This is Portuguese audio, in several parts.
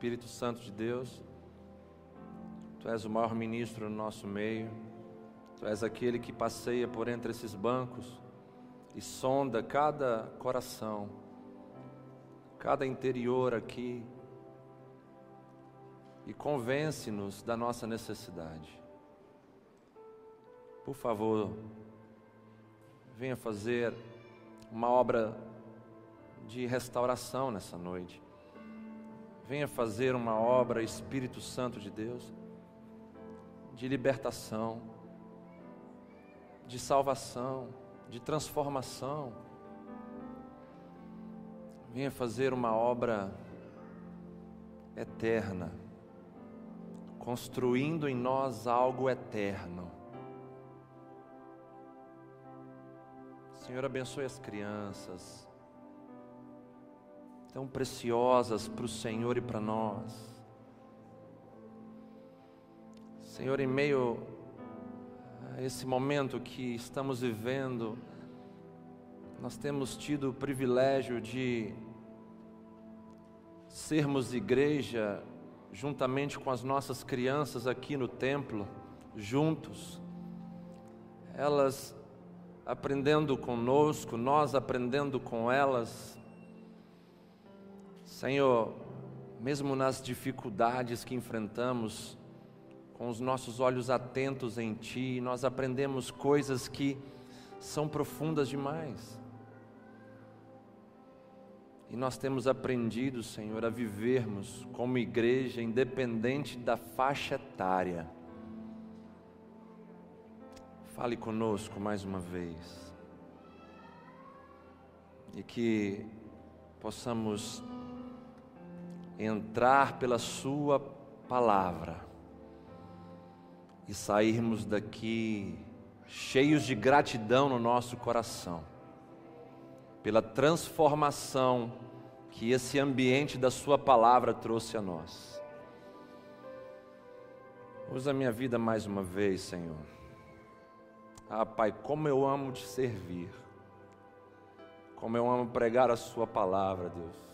Espírito Santo de Deus, Tu és o maior ministro no nosso meio, Tu és aquele que passeia por entre esses bancos e sonda cada coração, cada interior aqui e convence-nos da nossa necessidade. Por favor, venha fazer uma obra de restauração nessa noite. Venha fazer uma obra, Espírito Santo de Deus, de libertação, de salvação, de transformação. Venha fazer uma obra eterna, construindo em nós algo eterno. Senhor, abençoe as crianças, tão preciosas para o Senhor e para nós. Senhor, em meio a esse momento que estamos vivendo, nós temos tido o privilégio de sermos igreja juntamente com as nossas crianças aqui no templo, juntos. Elas aprendendo conosco, nós aprendendo com elas. Senhor, mesmo nas dificuldades que enfrentamos, com os nossos olhos atentos em Ti, nós aprendemos coisas que são profundas demais. E nós temos aprendido, Senhor, a vivermos como igreja independente da faixa etária. Fale conosco mais uma vez. E que possamos entrar pela Sua palavra e sairmos daqui cheios de gratidão no nosso coração, pela transformação que esse ambiente da Sua palavra trouxe a nós. Usa minha vida mais uma vez, Senhor. Ah, Pai, como eu amo te servir, como eu amo pregar a Sua palavra, Deus.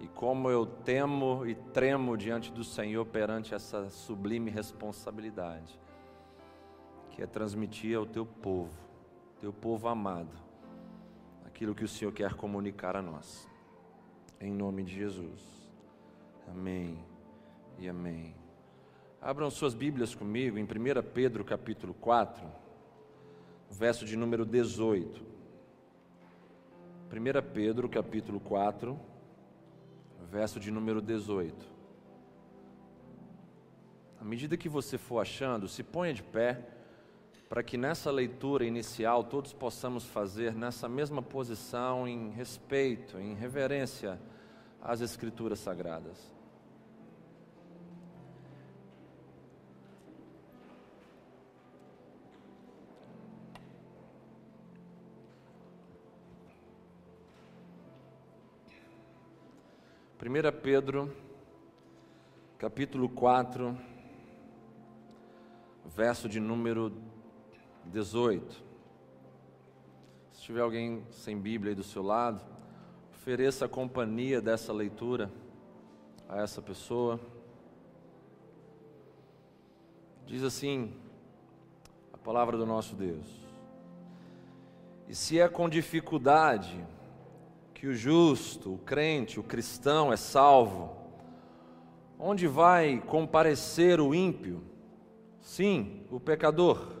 E como eu temo e tremo diante do Senhor perante essa sublime responsabilidade, que é transmitir ao teu povo, teu povo amado, aquilo que o Senhor quer comunicar a nós. Em nome de Jesus. Amém e amém. Abram suas Bíblias comigo em 1 Pedro capítulo 4, verso de número 18. 1 Pedro capítulo 4, verso de número 18. À medida que você for achando, se ponha de pé, para que nessa leitura inicial todos possamos fazer nessa mesma posição, em respeito, em reverência às Escrituras Sagradas. Primeira Pedro, capítulo 4, verso de número 18. Se tiver alguém sem Bíblia aí do seu lado, ofereça a companhia dessa leitura a essa pessoa. Diz assim a palavra do nosso Deus. E se é com dificuldade que o justo, o crente, o cristão é salvo, onde vai comparecer o ímpio? Sim, o pecador.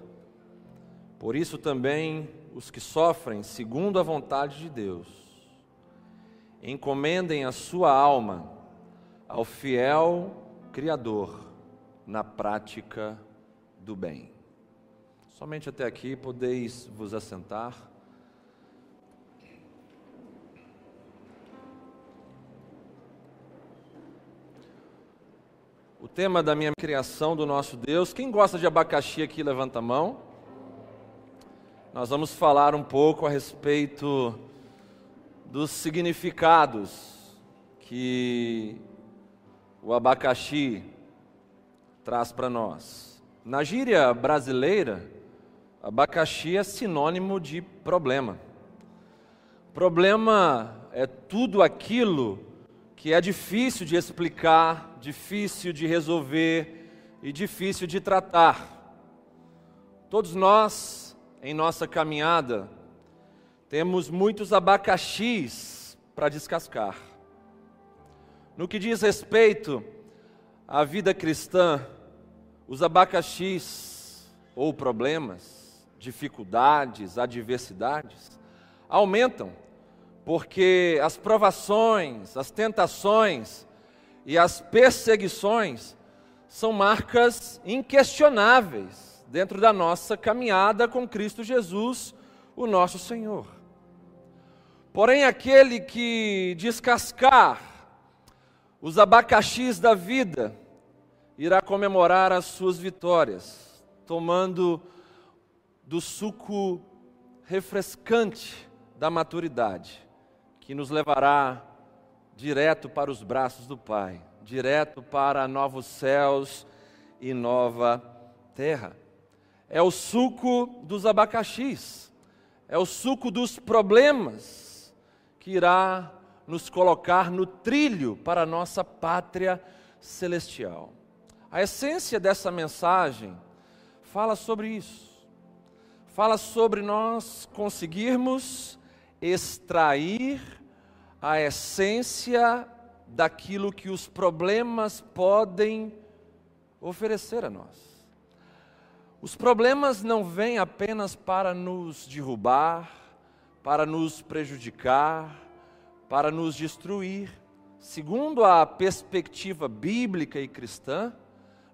Por isso também os que sofrem segundo a vontade de Deus, encomendem a sua alma ao fiel Criador na prática do bem. Somente até aqui podeis vos assentar. Tema da minha criação do nosso Deus. Quem gosta de abacaxi aqui, levanta a mão. Nós vamos falar um pouco a respeito dos significados que o abacaxi traz para nós. Na gíria brasileira, abacaxi é sinônimo de problema. Problema é tudo aquilo que é difícil de explicar, difícil de resolver e difícil de tratar. Todos nós, em nossa caminhada, temos muitos abacaxis para descascar. No que diz respeito à vida cristã, os abacaxis ou problemas, dificuldades, adversidades aumentam porque as provações, as tentações e as perseguições são marcas inquestionáveis dentro da nossa caminhada com Cristo Jesus, o nosso Senhor. Porém, aquele que descascar os abacaxis da vida irá comemorar as suas vitórias, tomando do suco refrescante da maturidade que nos levará direto para os braços do Pai, direto para novos céus e nova terra. É o suco dos abacaxis, é o suco dos problemas que irá nos colocar no trilho para a nossa pátria celestial. A essência dessa mensagem fala sobre isso. Fala sobre nós conseguirmos extrair a essência daquilo que os problemas podem oferecer a nós. Os problemas não vêm apenas para nos derrubar, para nos prejudicar, para nos destruir. Segundo a perspectiva bíblica e cristã,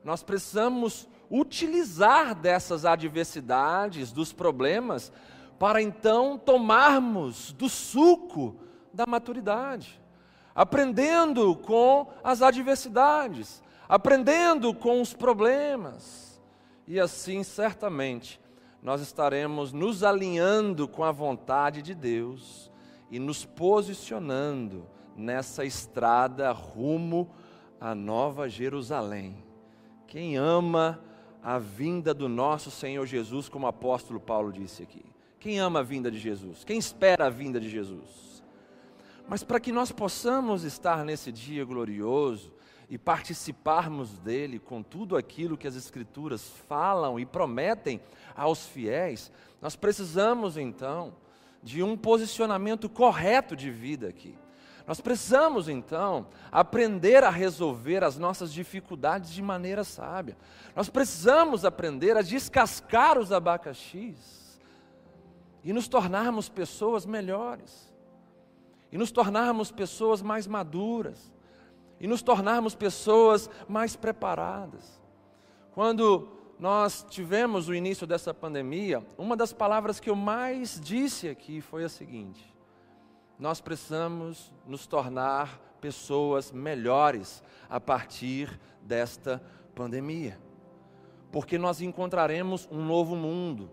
nós precisamos utilizar dessas adversidades, dos problemas, para então tomarmos do suco da maturidade, aprendendo com as adversidades, aprendendo com os problemas, e assim certamente nós estaremos nos alinhando com a vontade de Deus e nos posicionando nessa estrada rumo à Nova Jerusalém. Quem ama a vinda do nosso Senhor Jesus, como o apóstolo Paulo disse aqui? Quem ama a vinda de Jesus? Quem espera a vinda de Jesus? Mas para que nós possamos estar nesse dia glorioso e participarmos dele com tudo aquilo que as Escrituras falam e prometem aos fiéis, nós precisamos então de um posicionamento correto de vida aqui. Nós precisamos então aprender a resolver as nossas dificuldades de maneira sábia. Nós precisamos aprender a descascar os abacaxis e nos tornarmos pessoas melhores e nos tornarmos pessoas mais maduras, e nos tornarmos pessoas mais preparadas. Quando nós tivemos o início dessa pandemia, uma das palavras que eu mais disse aqui foi a seguinte: nós precisamos nos tornar pessoas melhores a partir desta pandemia, porque nós encontraremos um novo mundo,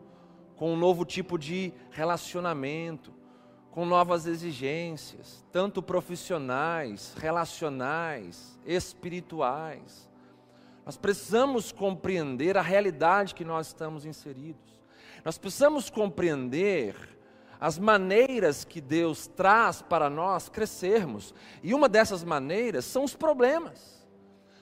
com um novo tipo de relacionamento, com novas exigências, tanto profissionais, relacionais, espirituais. Nós precisamos compreender a realidade que nós estamos inseridos. Nós precisamos compreender as maneiras que Deus traz para nós crescermos. E uma dessas maneiras são os problemas.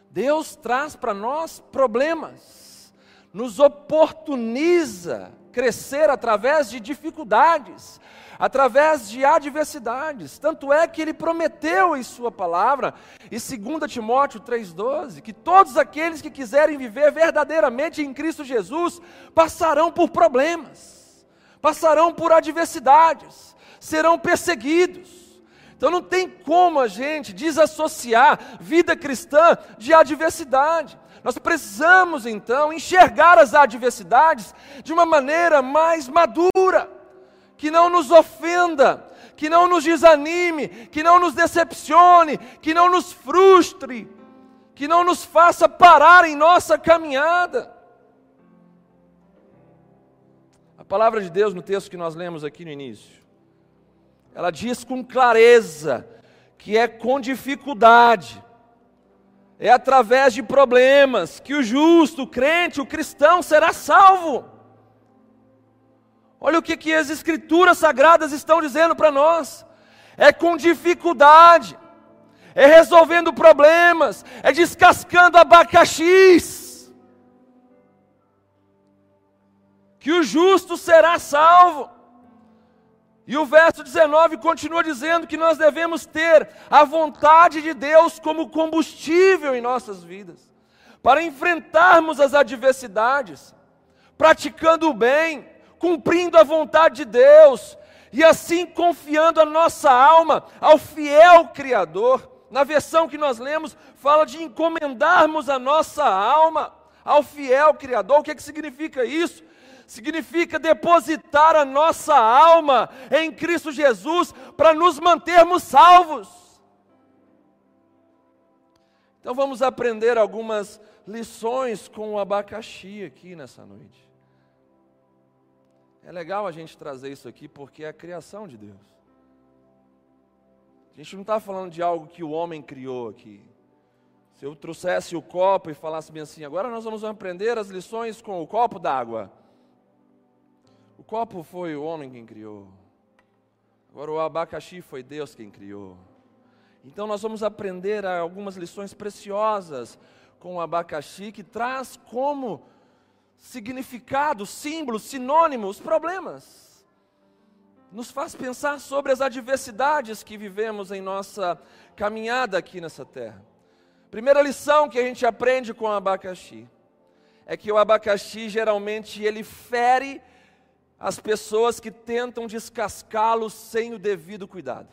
Deus traz para nós problemas, nos oportuniza crescer através de dificuldades, através de adversidades. Tanto é que ele prometeu em sua palavra, em 2 Timóteo 3,12, que todos aqueles que quiserem viver verdadeiramente em Cristo Jesus passarão por problemas, passarão por adversidades, serão perseguidos. Então não tem como a gente desassociar vida cristã de adversidade. Nós precisamos então enxergar as adversidades de uma maneira mais madura que não nos ofenda, que não nos desanime, que não nos decepcione, que não nos frustre, que não nos faça parar em nossa caminhada. A palavra de Deus no texto que nós lemos aqui no início, ela diz com clareza que é com dificuldade, é através de problemas que o justo, o crente, o cristão será salvo. Olha o que, que as Escrituras Sagradas estão dizendo para nós. É com dificuldade, é resolvendo problemas, é descascando abacaxis. Que o justo será salvo. E o verso 19 continua dizendo que nós devemos ter a vontade de Deus como combustível em nossas vidas, para enfrentarmos as adversidades, praticando o bem, cumprindo a vontade de Deus, e assim confiando a nossa alma ao fiel Criador. Na versão que nós lemos, fala de encomendarmos a nossa alma ao fiel Criador. O que, é que significa isso? Significa depositar a nossa alma em Cristo Jesus para nos mantermos salvos. Então vamos aprender algumas lições com o abacaxi aqui nessa noite. É legal a gente trazer isso aqui porque é a criação de Deus. A gente não está falando de algo que o homem criou aqui. Se eu trouxesse o copo e falasse bem assim, agora nós vamos aprender as lições com o copo d'água. O copo foi o homem quem criou. Agora o abacaxi foi Deus quem criou. Então nós vamos aprender algumas lições preciosas com o abacaxi que traz como significado, símbolo, sinônimo os problemas. Nos faz pensar sobre as adversidades que vivemos em nossa caminhada aqui nessa terra. Primeira lição que a gente aprende com o abacaxi é que o abacaxi geralmente ele fere as pessoas que tentam descascá-lo sem o devido cuidado.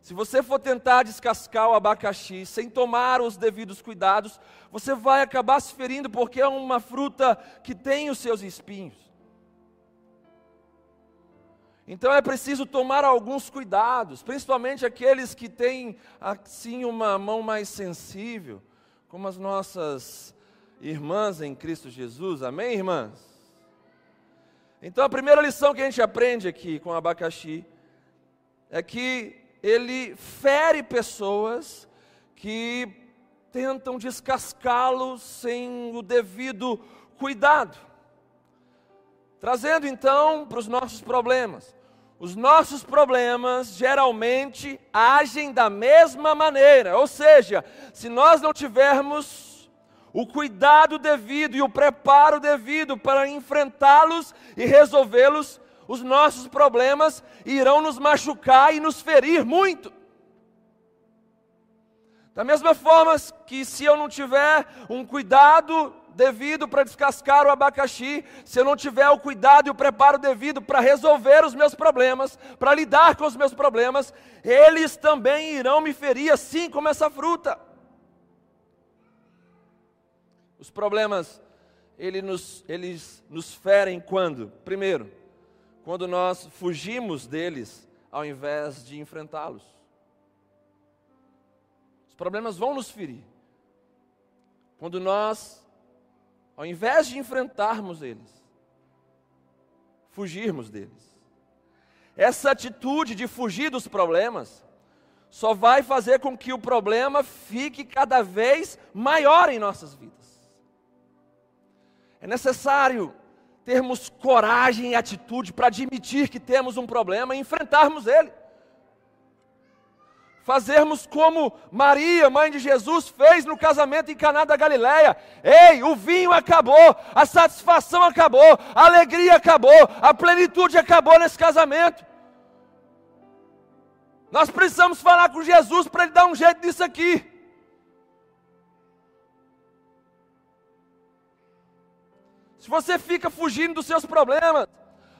Se você for tentar descascar o abacaxi sem tomar os devidos cuidados, você vai acabar se ferindo, porque é uma fruta que tem os seus espinhos. Então é preciso tomar alguns cuidados, principalmente aqueles que têm assim uma mão mais sensível, como as nossas irmãs em Cristo Jesus. Amém, irmãs? Então a primeira lição que a gente aprende aqui com o abacaxi é que ele fere pessoas que tentam descascá-lo sem o devido cuidado. Trazendo então para os nossos problemas. Os nossos problemas geralmente agem da mesma maneira, ou seja, se nós não tivermos o cuidado devido e o preparo devido para enfrentá-los e resolvê-los, os nossos problemas irão nos machucar e nos ferir muito. Da mesma forma que se eu não tiver um cuidado devido para descascar o abacaxi, se eu não tiver o cuidado e o preparo devido para resolver os meus problemas, para lidar com os meus problemas, eles também irão me ferir, assim como essa fruta. Os problemas, ele nos, eles nos ferem quando? Primeiro, quando nós fugimos deles ao invés de enfrentá-los. Os problemas vão nos ferir. Quando nós, ao invés de enfrentarmos eles, fugirmos deles. Essa atitude de fugir dos problemas só vai fazer com que o problema fique cada vez maior em nossas vidas. É necessário termos coragem e atitude para admitir que temos um problema e enfrentarmos ele. Fazermos como Maria, mãe de Jesus, fez no casamento em Caná da Galileia. Ei, o vinho acabou, a satisfação acabou, a alegria acabou, a plenitude acabou nesse casamento. Nós precisamos falar com Jesus para ele dar um jeito disso aqui. Se você fica fugindo dos seus problemas,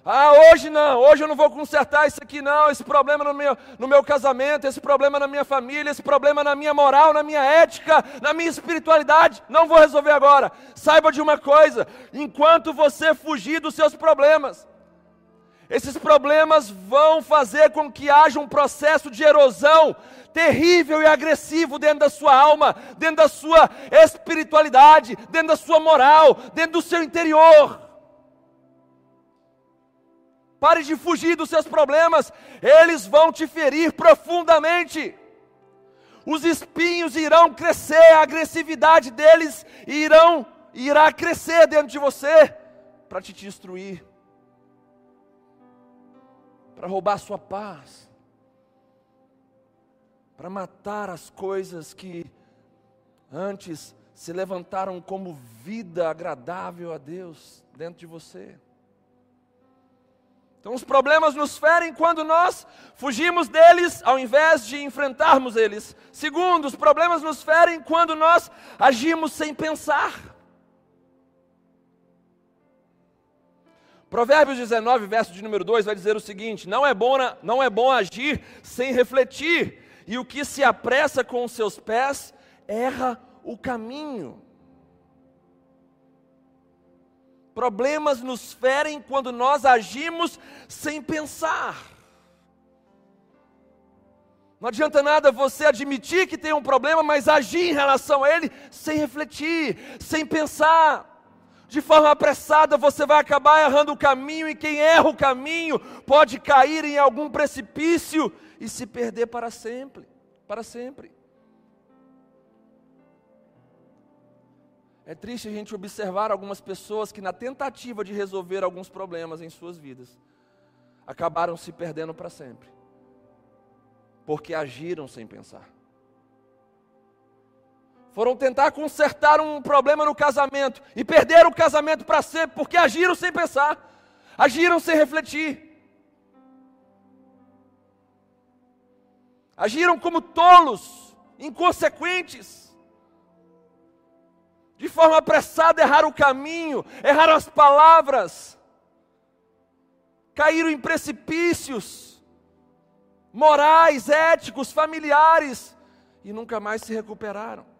ah, hoje não, hoje eu não vou consertar isso aqui não, esse problema no meu, no meu casamento, esse problema na minha família, esse problema na minha moral, na minha ética, na minha espiritualidade, não vou resolver agora. Saiba de uma coisa: enquanto você fugir dos seus problemas, esses problemas vão fazer com que haja um processo de erosão terrível e agressivo dentro da sua alma, dentro da sua espiritualidade, dentro da sua moral, dentro do seu interior. Pare de fugir dos seus problemas, eles vão te ferir profundamente. Os espinhos irão crescer, a agressividade deles irão irá crescer dentro de você para te destruir, para roubar sua paz para matar as coisas que antes se levantaram como vida agradável a Deus dentro de você. Então, os problemas nos ferem quando nós fugimos deles ao invés de enfrentarmos eles. Segundo, os problemas nos ferem quando nós agimos sem pensar. Provérbios 19, verso de número 2 vai dizer o seguinte: não é, bom, não é bom agir sem refletir, e o que se apressa com os seus pés erra o caminho. Problemas nos ferem quando nós agimos sem pensar. Não adianta nada você admitir que tem um problema, mas agir em relação a ele sem refletir, sem pensar de forma apressada, você vai acabar errando o caminho, e quem erra o caminho pode cair em algum precipício e se perder para sempre. Para sempre. É triste a gente observar algumas pessoas que, na tentativa de resolver alguns problemas em suas vidas, acabaram se perdendo para sempre, porque agiram sem pensar foram tentar consertar um problema no casamento e perderam o casamento para sempre porque agiram sem pensar, agiram sem refletir. Agiram como tolos, inconsequentes. De forma apressada, erraram o caminho, erraram as palavras, caíram em precipícios morais, éticos, familiares e nunca mais se recuperaram.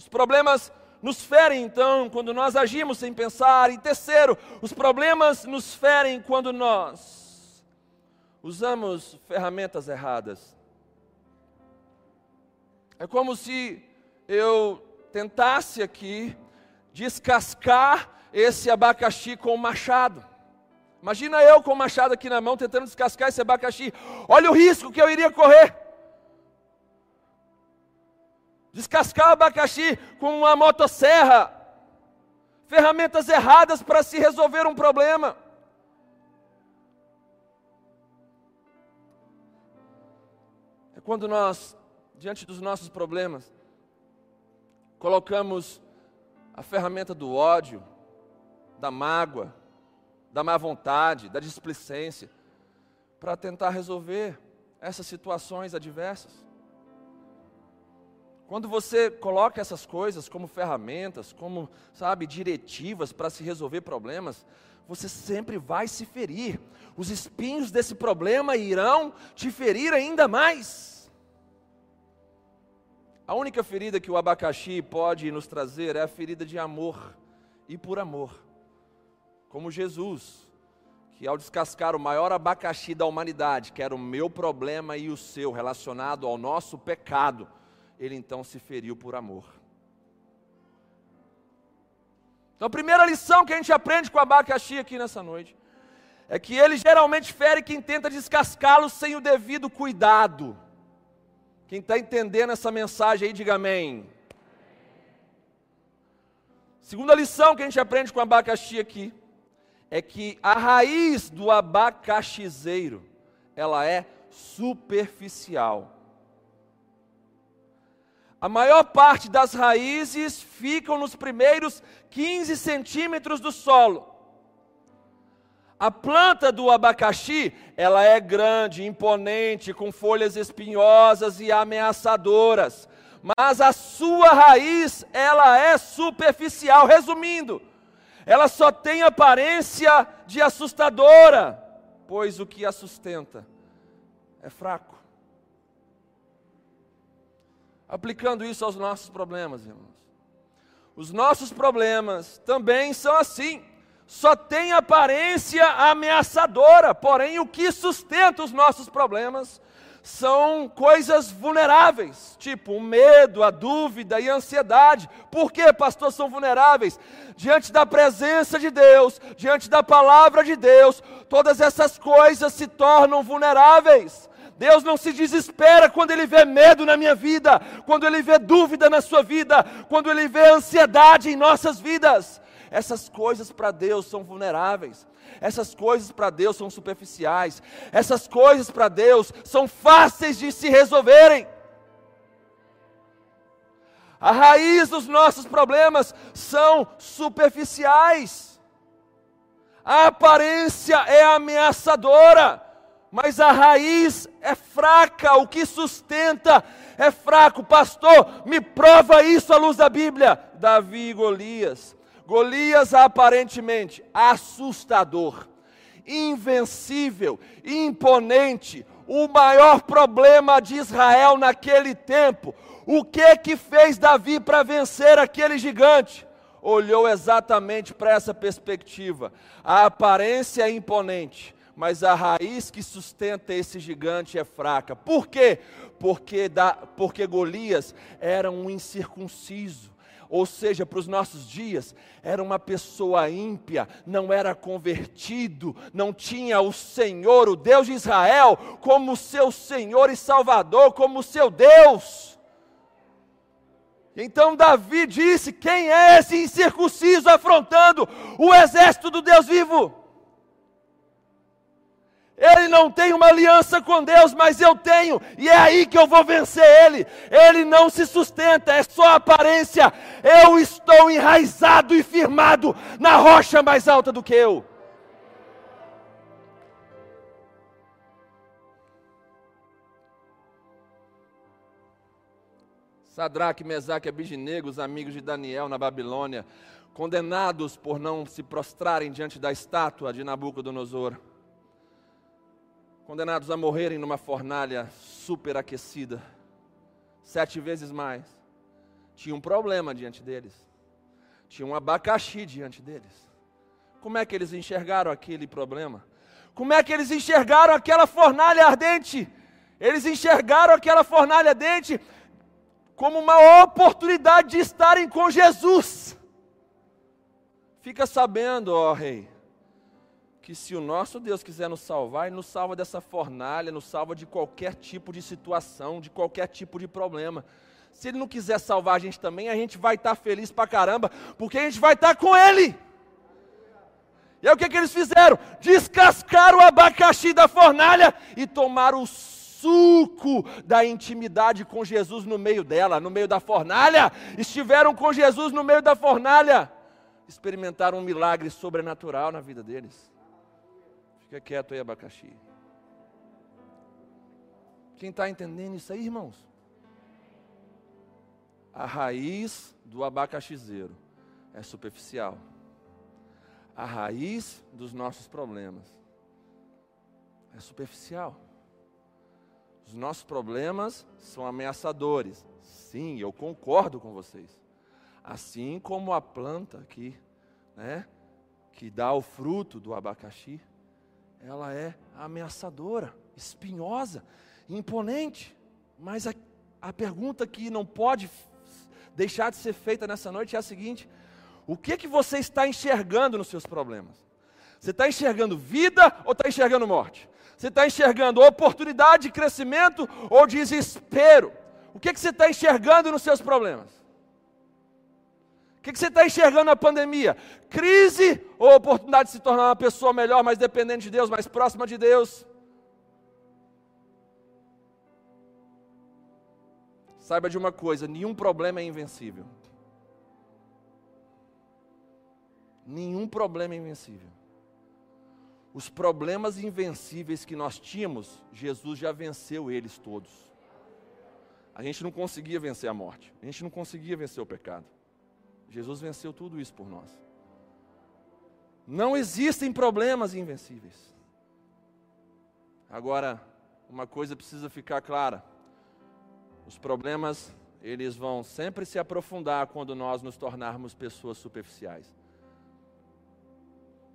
Os problemas nos ferem então quando nós agimos sem pensar. E terceiro, os problemas nos ferem quando nós usamos ferramentas erradas. É como se eu tentasse aqui descascar esse abacaxi com o machado. Imagina eu com o machado aqui na mão tentando descascar esse abacaxi. Olha o risco que eu iria correr. Descascar abacaxi com uma motosserra. Ferramentas erradas para se resolver um problema. É quando nós, diante dos nossos problemas, colocamos a ferramenta do ódio, da mágoa, da má vontade, da displicência, para tentar resolver essas situações adversas. Quando você coloca essas coisas como ferramentas, como, sabe, diretivas para se resolver problemas, você sempre vai se ferir. Os espinhos desse problema irão te ferir ainda mais. A única ferida que o abacaxi pode nos trazer é a ferida de amor e por amor. Como Jesus, que ao descascar o maior abacaxi da humanidade, que era o meu problema e o seu, relacionado ao nosso pecado, ele então se feriu por amor. Então, a primeira lição que a gente aprende com abacaxi aqui nessa noite é que ele geralmente fere quem tenta descascá-lo sem o devido cuidado. Quem está entendendo essa mensagem aí, diga amém. Segunda lição que a gente aprende com abacaxi aqui é que a raiz do abacaxizeiro ela é superficial. A maior parte das raízes ficam nos primeiros 15 centímetros do solo. A planta do abacaxi, ela é grande, imponente, com folhas espinhosas e ameaçadoras. Mas a sua raiz, ela é superficial. Resumindo, ela só tem aparência de assustadora, pois o que a sustenta é fraco aplicando isso aos nossos problemas, irmãos. Os nossos problemas também são assim. Só tem aparência ameaçadora, porém o que sustenta os nossos problemas são coisas vulneráveis, tipo o medo, a dúvida e a ansiedade. Por que, pastor, são vulneráveis? Diante da presença de Deus, diante da palavra de Deus, todas essas coisas se tornam vulneráveis. Deus não se desespera quando Ele vê medo na minha vida, quando Ele vê dúvida na sua vida, quando Ele vê ansiedade em nossas vidas. Essas coisas para Deus são vulneráveis. Essas coisas para Deus são superficiais. Essas coisas para Deus são fáceis de se resolverem. A raiz dos nossos problemas são superficiais. A aparência é ameaçadora, mas a raiz é fraca. O que sustenta é fraco. Pastor, me prova isso à luz da Bíblia. Davi e Golias. Golias aparentemente assustador, invencível, imponente, o maior problema de Israel naquele tempo. O que que fez Davi para vencer aquele gigante? Olhou exatamente para essa perspectiva. A aparência é imponente, mas a raiz que sustenta esse gigante é fraca. Por quê? Porque, da, porque Golias era um incircunciso ou seja, para os nossos dias, era uma pessoa ímpia, não era convertido, não tinha o Senhor, o Deus de Israel, como seu Senhor e Salvador, como seu Deus. Então Davi disse: Quem é esse incircunciso afrontando o exército do Deus vivo? Ele não tem uma aliança com Deus, mas eu tenho, e é aí que eu vou vencer ele. Ele não se sustenta, é só aparência. Eu estou enraizado e firmado na rocha mais alta do que eu. Sadraque, Mesaque e Abidinego, os amigos de Daniel na Babilônia, condenados por não se prostrarem diante da estátua de Nabucodonosor condenados a morrerem numa fornalha superaquecida, sete vezes mais. Tinha um problema diante deles, tinha um abacaxi diante deles. Como é que eles enxergaram aquele problema? Como é que eles enxergaram aquela fornalha ardente? Eles enxergaram aquela fornalha ardente como uma oportunidade de estarem com Jesus. Fica sabendo, ó Rei, que se o nosso Deus quiser nos salvar, Ele nos salva dessa fornalha, nos salva de qualquer tipo de situação, de qualquer tipo de problema. Se Ele não quiser salvar a gente também, a gente vai estar feliz pra caramba, porque a gente vai estar com Ele. E aí o que, que eles fizeram? Descascaram o abacaxi da fornalha e tomaram o suco da intimidade com Jesus no meio dela, no meio da fornalha. Estiveram com Jesus no meio da fornalha. Experimentaram um milagre sobrenatural na vida deles. Fica quieto aí, abacaxi. Quem está entendendo isso aí, irmãos? A raiz do abacaxizeiro é superficial. A raiz dos nossos problemas é superficial. Os nossos problemas são ameaçadores. Sim, eu concordo com vocês. Assim como a planta aqui, né, que dá o fruto do abacaxi, ela é ameaçadora, espinhosa, imponente. Mas a, a pergunta que não pode deixar de ser feita nessa noite é a seguinte: o que que você está enxergando nos seus problemas? Você está enxergando vida ou está enxergando morte? Você está enxergando oportunidade de crescimento ou desespero? O que, que você está enxergando nos seus problemas? O que, que você está enxergando na pandemia? Crise ou oportunidade de se tornar uma pessoa melhor, mais dependente de Deus, mais próxima de Deus? Saiba de uma coisa: nenhum problema é invencível. Nenhum problema é invencível. Os problemas invencíveis que nós tínhamos, Jesus já venceu eles todos. A gente não conseguia vencer a morte, a gente não conseguia vencer o pecado. Jesus venceu tudo isso por nós. Não existem problemas invencíveis. Agora, uma coisa precisa ficar clara: os problemas, eles vão sempre se aprofundar quando nós nos tornarmos pessoas superficiais.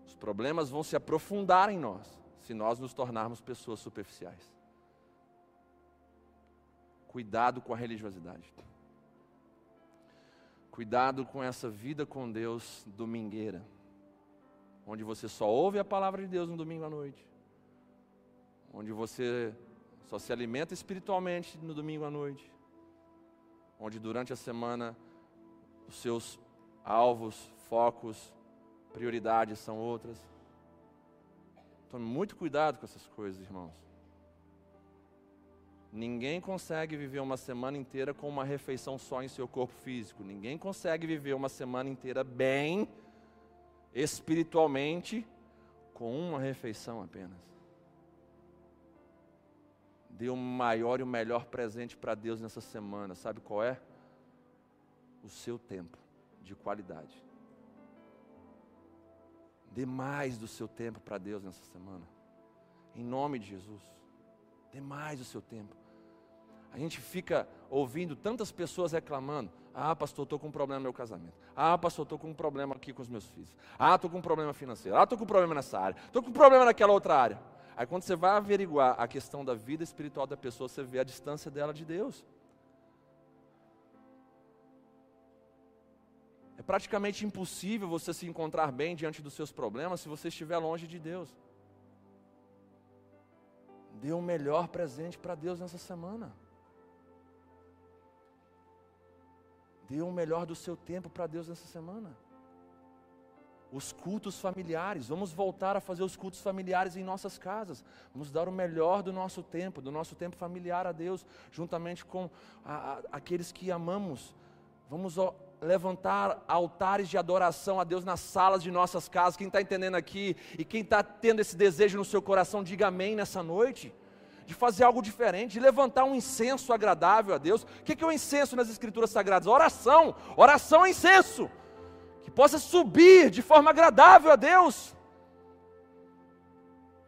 Os problemas vão se aprofundar em nós se nós nos tornarmos pessoas superficiais. Cuidado com a religiosidade. Cuidado com essa vida com Deus domingueira, onde você só ouve a palavra de Deus no domingo à noite, onde você só se alimenta espiritualmente no domingo à noite, onde durante a semana os seus alvos, focos prioridades são outras. Tome muito cuidado com essas coisas, irmãos. Ninguém consegue viver uma semana inteira com uma refeição só em seu corpo físico. Ninguém consegue viver uma semana inteira bem, espiritualmente, com uma refeição apenas. Dê o maior e o melhor presente para Deus nessa semana. Sabe qual é? O seu tempo de qualidade. Dê mais do seu tempo para Deus nessa semana. Em nome de Jesus. Dê mais do seu tempo. A gente fica ouvindo tantas pessoas reclamando. Ah, pastor, estou com um problema no meu casamento. Ah, pastor, estou com um problema aqui com os meus filhos. Ah, estou com um problema financeiro. Ah, estou com um problema nessa área. Estou com um problema naquela outra área. Aí quando você vai averiguar a questão da vida espiritual da pessoa, você vê a distância dela de Deus. É praticamente impossível você se encontrar bem diante dos seus problemas se você estiver longe de Deus. Dê o um melhor presente para Deus nessa semana. Dê o melhor do seu tempo para Deus nessa semana. Os cultos familiares, vamos voltar a fazer os cultos familiares em nossas casas. Vamos dar o melhor do nosso tempo, do nosso tempo familiar a Deus, juntamente com a, a, aqueles que amamos. Vamos levantar altares de adoração a Deus nas salas de nossas casas. Quem está entendendo aqui e quem está tendo esse desejo no seu coração, diga amém nessa noite. De fazer algo diferente, de levantar um incenso agradável a Deus. O que é o incenso nas Escrituras Sagradas? Oração. Oração é incenso. Que possa subir de forma agradável a Deus.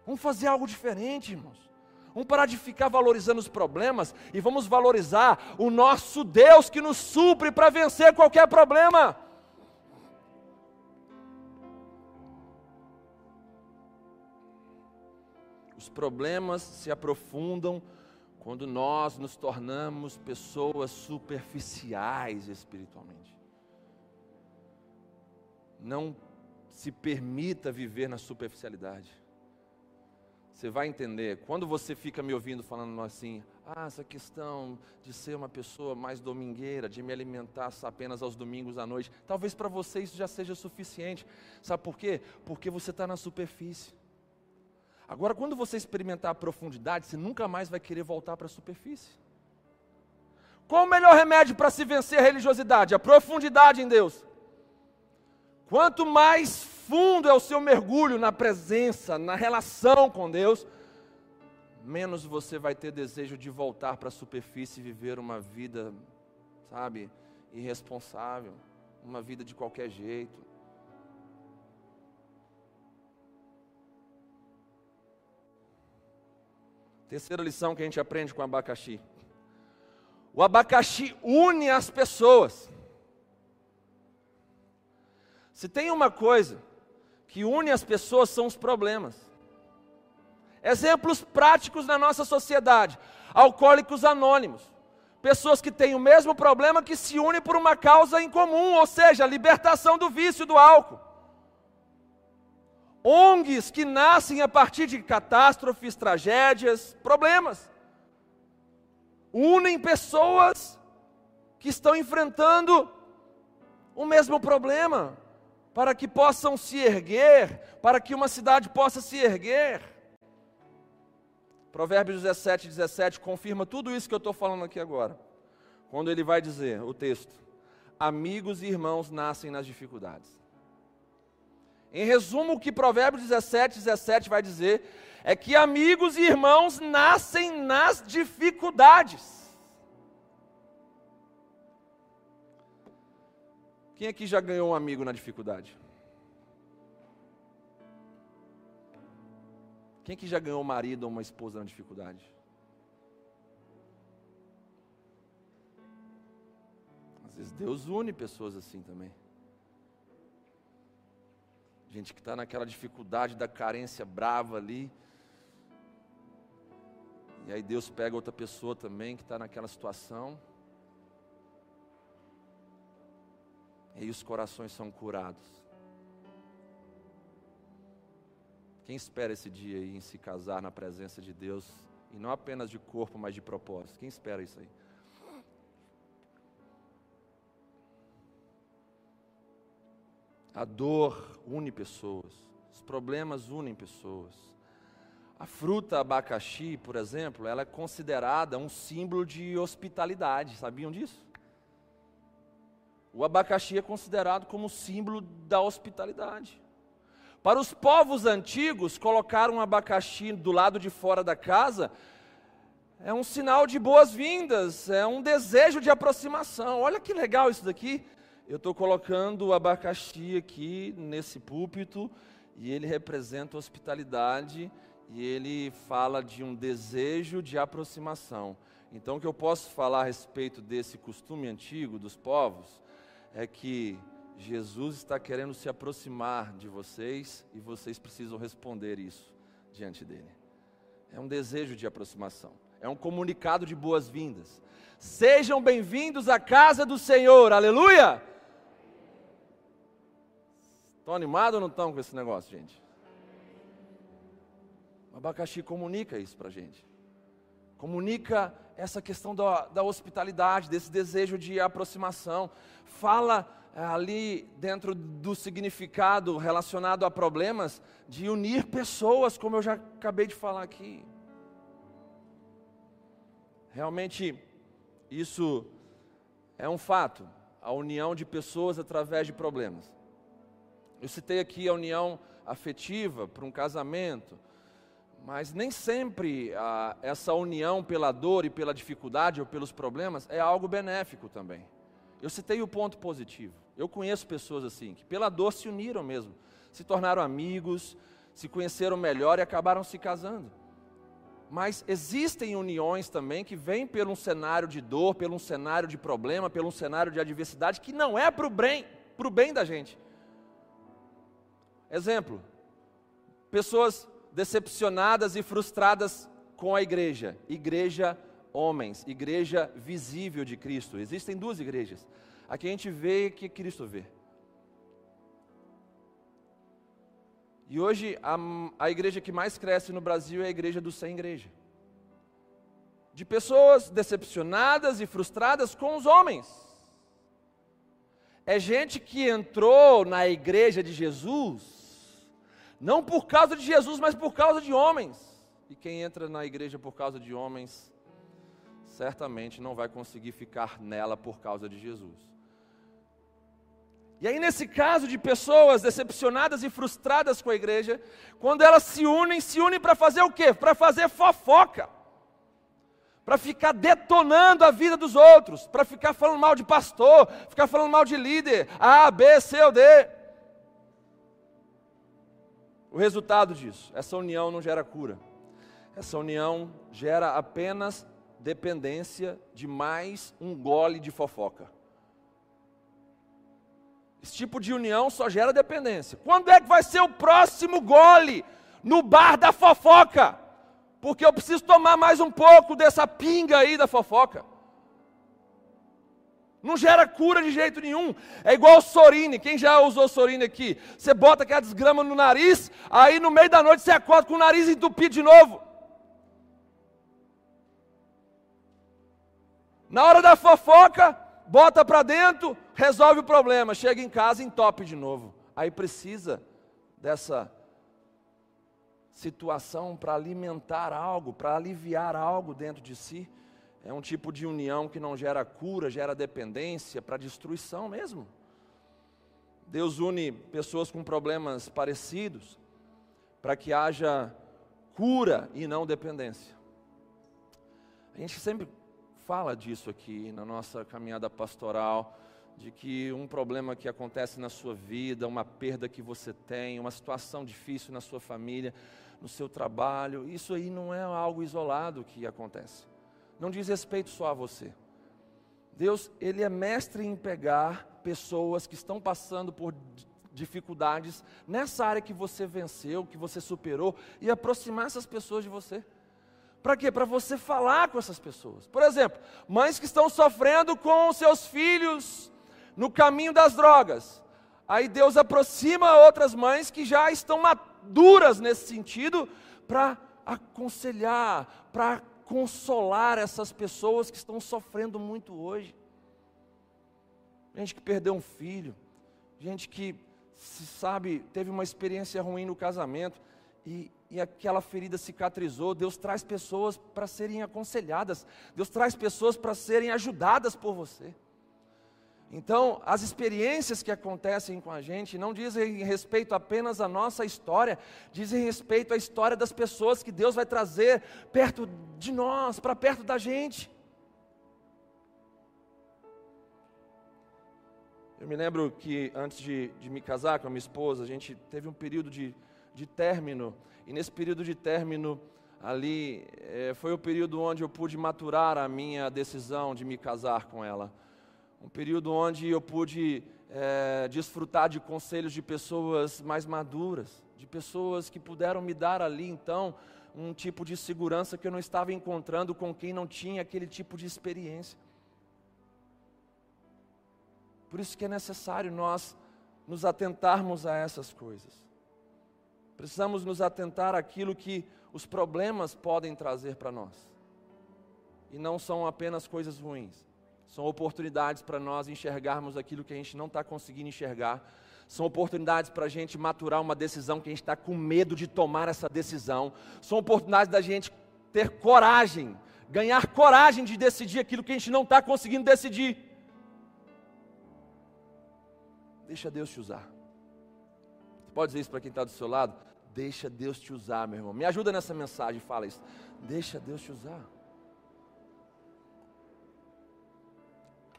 Vamos fazer algo diferente, irmãos. Vamos parar de ficar valorizando os problemas e vamos valorizar o nosso Deus que nos supre para vencer qualquer problema. Problemas se aprofundam quando nós nos tornamos pessoas superficiais espiritualmente. Não se permita viver na superficialidade. Você vai entender. Quando você fica me ouvindo falando assim, ah, essa questão de ser uma pessoa mais domingueira, de me alimentar apenas aos domingos à noite, talvez para você isso já seja suficiente. Sabe por quê? Porque você está na superfície. Agora, quando você experimentar a profundidade, você nunca mais vai querer voltar para a superfície. Qual o melhor remédio para se vencer a religiosidade? A profundidade em Deus. Quanto mais fundo é o seu mergulho na presença, na relação com Deus, menos você vai ter desejo de voltar para a superfície e viver uma vida, sabe, irresponsável, uma vida de qualquer jeito. Terceira lição que a gente aprende com o abacaxi. O abacaxi une as pessoas. Se tem uma coisa que une as pessoas são os problemas. Exemplos práticos na nossa sociedade: alcoólicos anônimos, pessoas que têm o mesmo problema que se unem por uma causa em comum, ou seja, a libertação do vício do álcool. ONGs que nascem a partir de catástrofes, tragédias, problemas. Unem pessoas que estão enfrentando o mesmo problema para que possam se erguer, para que uma cidade possa se erguer. Provérbios 17, 17 confirma tudo isso que eu estou falando aqui agora. Quando ele vai dizer, o texto: Amigos e irmãos nascem nas dificuldades. Em resumo, o que Provérbios 17, 17 vai dizer é que amigos e irmãos nascem nas dificuldades. Quem aqui já ganhou um amigo na dificuldade? Quem aqui já ganhou um marido ou uma esposa na dificuldade? Às vezes Deus une pessoas assim também. Gente que está naquela dificuldade da carência brava ali. E aí Deus pega outra pessoa também que está naquela situação. E aí os corações são curados. Quem espera esse dia aí em se casar na presença de Deus, e não apenas de corpo, mas de propósito? Quem espera isso aí? A dor une pessoas, os problemas unem pessoas. A fruta abacaxi, por exemplo, ela é considerada um símbolo de hospitalidade, sabiam disso? O abacaxi é considerado como símbolo da hospitalidade. Para os povos antigos, colocar um abacaxi do lado de fora da casa é um sinal de boas-vindas, é um desejo de aproximação. Olha que legal isso daqui. Eu estou colocando o abacaxi aqui nesse púlpito e ele representa hospitalidade e ele fala de um desejo de aproximação. Então, o que eu posso falar a respeito desse costume antigo dos povos é que Jesus está querendo se aproximar de vocês e vocês precisam responder isso diante dele. É um desejo de aproximação, é um comunicado de boas-vindas. Sejam bem-vindos à casa do Senhor, aleluia! Estão animados ou não estão com esse negócio, gente? O abacaxi comunica isso para a gente. Comunica essa questão da, da hospitalidade, desse desejo de aproximação. Fala é, ali dentro do significado relacionado a problemas, de unir pessoas, como eu já acabei de falar aqui. Realmente, isso é um fato, a união de pessoas através de problemas. Eu citei aqui a união afetiva para um casamento, mas nem sempre a, essa união pela dor e pela dificuldade ou pelos problemas é algo benéfico também. Eu citei o ponto positivo. Eu conheço pessoas assim, que pela dor se uniram mesmo, se tornaram amigos, se conheceram melhor e acabaram se casando. Mas existem uniões também que vêm pelo um cenário de dor, pelo um cenário de problema, pelo um cenário de adversidade, que não é para o bem, bem da gente. Exemplo: pessoas decepcionadas e frustradas com a igreja, igreja homens, igreja visível de Cristo. Existem duas igrejas. Aqui a gente vê que Cristo vê. E hoje a, a igreja que mais cresce no Brasil é a igreja do sem igreja. De pessoas decepcionadas e frustradas com os homens. É gente que entrou na igreja de Jesus, não por causa de Jesus, mas por causa de homens. E quem entra na igreja por causa de homens, certamente não vai conseguir ficar nela por causa de Jesus. E aí, nesse caso de pessoas decepcionadas e frustradas com a igreja, quando elas se unem, se unem para fazer o quê? Para fazer fofoca, para ficar detonando a vida dos outros, para ficar falando mal de pastor, ficar falando mal de líder, A, B, C ou D. O resultado disso, essa união não gera cura, essa união gera apenas dependência de mais um gole de fofoca. Esse tipo de união só gera dependência. Quando é que vai ser o próximo gole no bar da fofoca? Porque eu preciso tomar mais um pouco dessa pinga aí da fofoca. Não gera cura de jeito nenhum. É igual Sorine. Quem já usou Sorine aqui? Você bota aquela desgrama no nariz, aí no meio da noite você acorda com o nariz entupido de novo. Na hora da fofoca, bota para dentro, resolve o problema, chega em casa entope de novo. Aí precisa dessa situação para alimentar algo, para aliviar algo dentro de si. É um tipo de união que não gera cura, gera dependência, para destruição mesmo. Deus une pessoas com problemas parecidos para que haja cura e não dependência. A gente sempre fala disso aqui na nossa caminhada pastoral, de que um problema que acontece na sua vida, uma perda que você tem, uma situação difícil na sua família, no seu trabalho, isso aí não é algo isolado que acontece. Não diz respeito só a você. Deus, ele é mestre em pegar pessoas que estão passando por dificuldades nessa área que você venceu, que você superou e aproximar essas pessoas de você. Para quê? Para você falar com essas pessoas. Por exemplo, mães que estão sofrendo com seus filhos no caminho das drogas. Aí Deus aproxima outras mães que já estão maduras nesse sentido para aconselhar, para consolar essas pessoas que estão sofrendo muito hoje. Gente que perdeu um filho, gente que sabe, teve uma experiência ruim no casamento e, e aquela ferida cicatrizou, Deus traz pessoas para serem aconselhadas, Deus traz pessoas para serem ajudadas por você. Então, as experiências que acontecem com a gente não dizem respeito apenas à nossa história, dizem respeito à história das pessoas que Deus vai trazer perto de nós, para perto da gente. Eu me lembro que antes de, de, me casar com a minha esposa, a gente teve um período de, de término, e nesse período de término, ali, é, foi o período onde eu pude maturar a minha decisão de me casar com ela um período onde eu pude é, desfrutar de conselhos de pessoas mais maduras, de pessoas que puderam me dar ali então um tipo de segurança que eu não estava encontrando com quem não tinha aquele tipo de experiência. Por isso que é necessário nós nos atentarmos a essas coisas. Precisamos nos atentar àquilo que os problemas podem trazer para nós. E não são apenas coisas ruins. São oportunidades para nós enxergarmos aquilo que a gente não está conseguindo enxergar. São oportunidades para a gente maturar uma decisão que a gente está com medo de tomar essa decisão. São oportunidades da gente ter coragem, ganhar coragem de decidir aquilo que a gente não está conseguindo decidir. Deixa Deus te usar. Você pode dizer isso para quem está do seu lado? Deixa Deus te usar, meu irmão. Me ajuda nessa mensagem, fala isso. Deixa Deus te usar.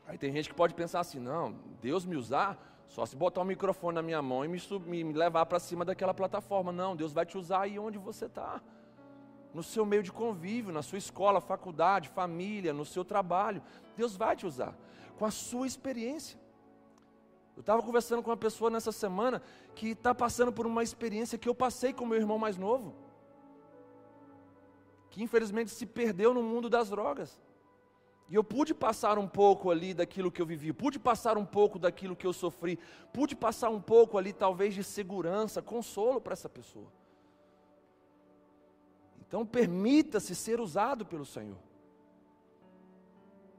Aí tem gente que pode pensar assim: não, Deus me usar só se botar um microfone na minha mão e me, me, me levar para cima daquela plataforma. Não, Deus vai te usar aí onde você está. No seu meio de convívio, na sua escola, faculdade, família, no seu trabalho. Deus vai te usar com a sua experiência. Eu estava conversando com uma pessoa nessa semana que está passando por uma experiência que eu passei com meu irmão mais novo, que infelizmente se perdeu no mundo das drogas. E eu pude passar um pouco ali daquilo que eu vivi, pude passar um pouco daquilo que eu sofri, pude passar um pouco ali, talvez, de segurança, consolo para essa pessoa. Então, permita-se ser usado pelo Senhor.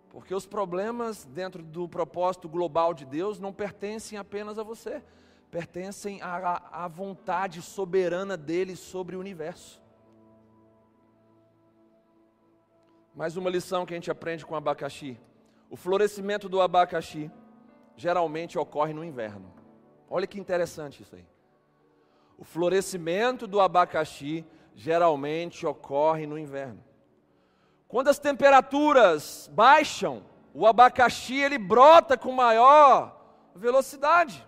Porque os problemas dentro do propósito global de Deus não pertencem apenas a você, pertencem à, à vontade soberana dele sobre o universo. Mais uma lição que a gente aprende com o abacaxi. O florescimento do abacaxi geralmente ocorre no inverno. Olha que interessante isso aí. O florescimento do abacaxi geralmente ocorre no inverno. Quando as temperaturas baixam, o abacaxi ele brota com maior velocidade.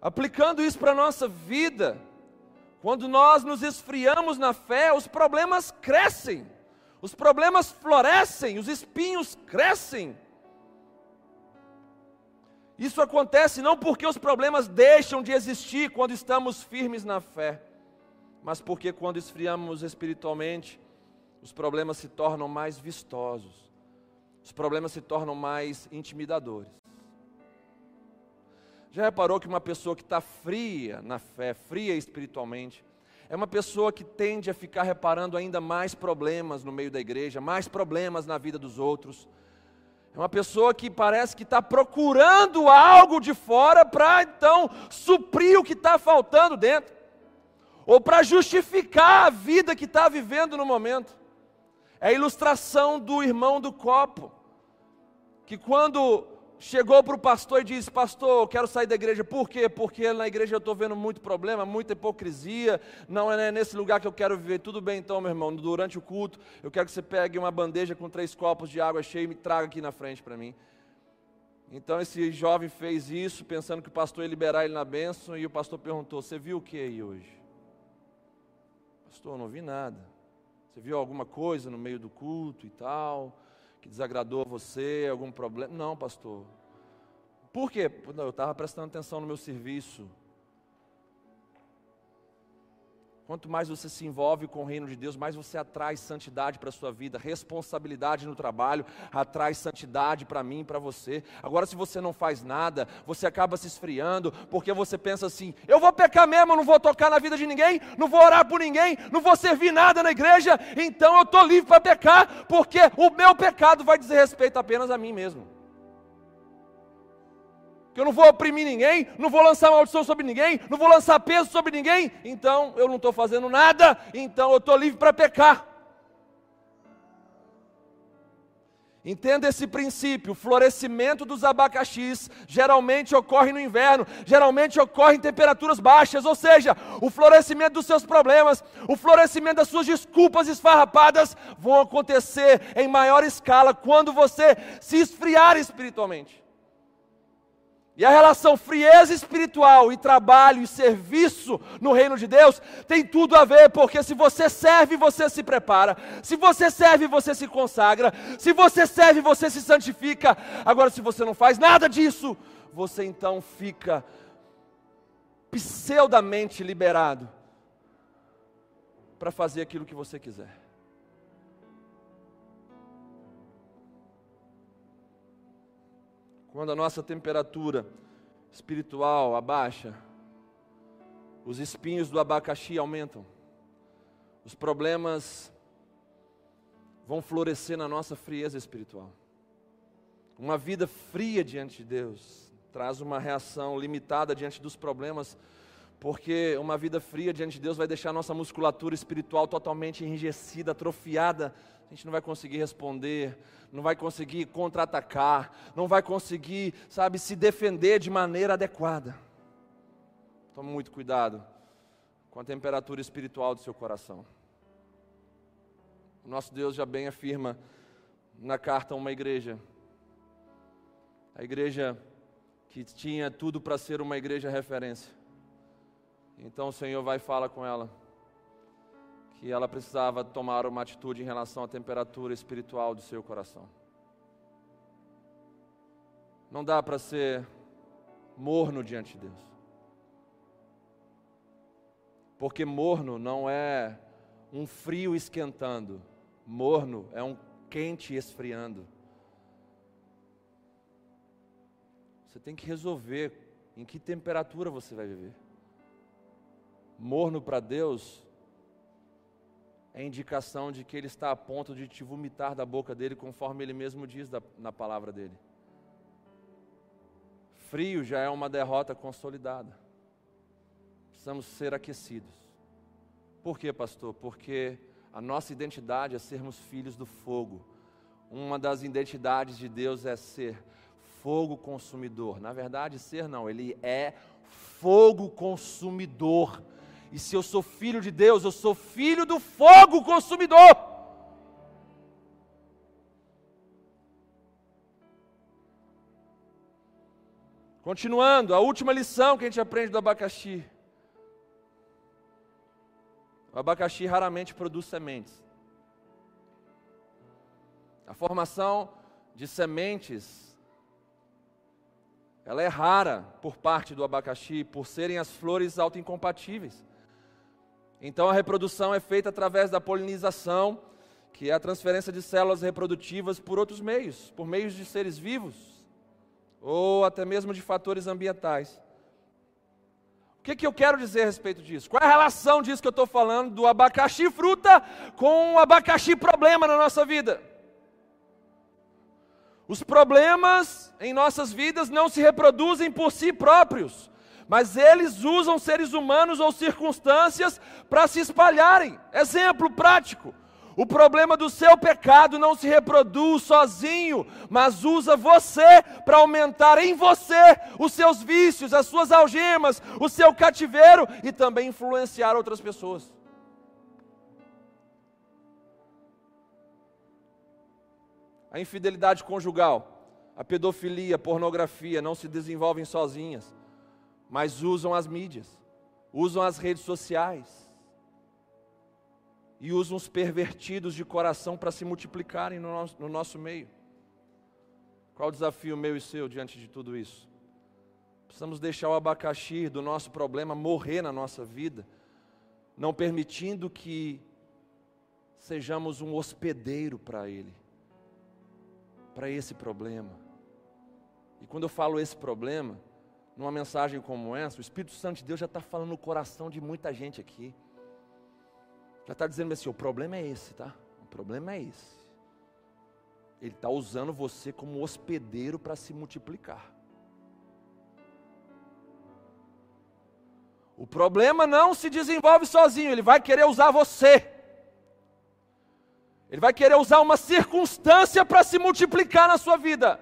Aplicando isso para a nossa vida, quando nós nos esfriamos na fé, os problemas crescem, os problemas florescem, os espinhos crescem. Isso acontece não porque os problemas deixam de existir quando estamos firmes na fé, mas porque quando esfriamos espiritualmente, os problemas se tornam mais vistosos, os problemas se tornam mais intimidadores. Já reparou que uma pessoa que está fria na fé, fria espiritualmente, é uma pessoa que tende a ficar reparando ainda mais problemas no meio da igreja, mais problemas na vida dos outros. É uma pessoa que parece que está procurando algo de fora para então suprir o que está faltando dentro, ou para justificar a vida que está vivendo no momento. É a ilustração do irmão do copo, que quando chegou para o pastor e disse: Pastor, eu quero sair da igreja. Por quê? Porque na igreja eu estou vendo muito problema, muita hipocrisia. Não é nesse lugar que eu quero viver. Tudo bem, então, meu irmão. Durante o culto, eu quero que você pegue uma bandeja com três copos de água cheia e me traga aqui na frente para mim. Então esse jovem fez isso, pensando que o pastor ia liberar ele na bênção, e o pastor perguntou: Você viu o que aí hoje? Pastor, não vi nada. Você viu alguma coisa no meio do culto e tal? Que desagradou você, algum problema. Não, pastor. Por quê? Eu estava prestando atenção no meu serviço. Quanto mais você se envolve com o reino de Deus, mais você atrai santidade para a sua vida, responsabilidade no trabalho, atrai santidade para mim e para você. Agora, se você não faz nada, você acaba se esfriando, porque você pensa assim: eu vou pecar mesmo, não vou tocar na vida de ninguém, não vou orar por ninguém, não vou servir nada na igreja, então eu estou livre para pecar, porque o meu pecado vai dizer respeito apenas a mim mesmo. Que eu não vou oprimir ninguém, não vou lançar maldição sobre ninguém, não vou lançar peso sobre ninguém, então eu não estou fazendo nada, então eu estou livre para pecar. Entenda esse princípio: o florescimento dos abacaxis geralmente ocorre no inverno, geralmente ocorre em temperaturas baixas, ou seja, o florescimento dos seus problemas, o florescimento das suas desculpas esfarrapadas vão acontecer em maior escala quando você se esfriar espiritualmente. E a relação frieza espiritual e trabalho e serviço no reino de Deus tem tudo a ver, porque se você serve, você se prepara. Se você serve, você se consagra. Se você serve, você se santifica. Agora, se você não faz nada disso, você então fica pseudamente liberado para fazer aquilo que você quiser. Quando a nossa temperatura espiritual abaixa, os espinhos do abacaxi aumentam, os problemas vão florescer na nossa frieza espiritual. Uma vida fria diante de Deus traz uma reação limitada diante dos problemas, porque uma vida fria diante de Deus vai deixar nossa musculatura espiritual totalmente enrijecida, atrofiada, a gente não vai conseguir responder, não vai conseguir contra-atacar, não vai conseguir, sabe, se defender de maneira adequada. Tome muito cuidado com a temperatura espiritual do seu coração. O nosso Deus já bem afirma na carta a uma igreja, a igreja que tinha tudo para ser uma igreja referência. Então o Senhor vai e fala com ela que ela precisava tomar uma atitude em relação à temperatura espiritual do seu coração. Não dá para ser morno diante de Deus. Porque morno não é um frio esquentando, morno é um quente esfriando. Você tem que resolver em que temperatura você vai viver. Morno para Deus é indicação de que ele está a ponto de te vomitar da boca dele, conforme ele mesmo diz da, na palavra dele. Frio já é uma derrota consolidada. Precisamos ser aquecidos. Por quê, pastor? Porque a nossa identidade é sermos filhos do fogo. Uma das identidades de Deus é ser fogo consumidor. Na verdade, ser não, ele é fogo consumidor e se eu sou filho de Deus, eu sou filho do fogo consumidor. Continuando, a última lição que a gente aprende do abacaxi. O abacaxi raramente produz sementes. A formação de sementes ela é rara por parte do abacaxi, por serem as flores autoincompatíveis. Então a reprodução é feita através da polinização, que é a transferência de células reprodutivas por outros meios, por meios de seres vivos, ou até mesmo de fatores ambientais. O que, que eu quero dizer a respeito disso? Qual é a relação disso que eu estou falando do abacaxi fruta com o abacaxi problema na nossa vida? Os problemas em nossas vidas não se reproduzem por si próprios mas eles usam seres humanos ou circunstâncias para se espalharem. Exemplo prático: o problema do seu pecado não se reproduz sozinho, mas usa você para aumentar em você os seus vícios, as suas algemas, o seu cativeiro e também influenciar outras pessoas. A infidelidade conjugal, a pedofilia, a pornografia não se desenvolvem sozinhas mas usam as mídias, usam as redes sociais e usam os pervertidos de coração para se multiplicarem no nosso, no nosso meio. Qual o desafio meu e seu diante de tudo isso? Precisamos deixar o abacaxi do nosso problema morrer na nossa vida, não permitindo que sejamos um hospedeiro para ele, para esse problema. E quando eu falo esse problema, numa mensagem como essa, o Espírito Santo de Deus já está falando no coração de muita gente aqui. Já está dizendo assim: o problema é esse, tá? O problema é esse. Ele está usando você como hospedeiro para se multiplicar. O problema não se desenvolve sozinho, ele vai querer usar você. Ele vai querer usar uma circunstância para se multiplicar na sua vida.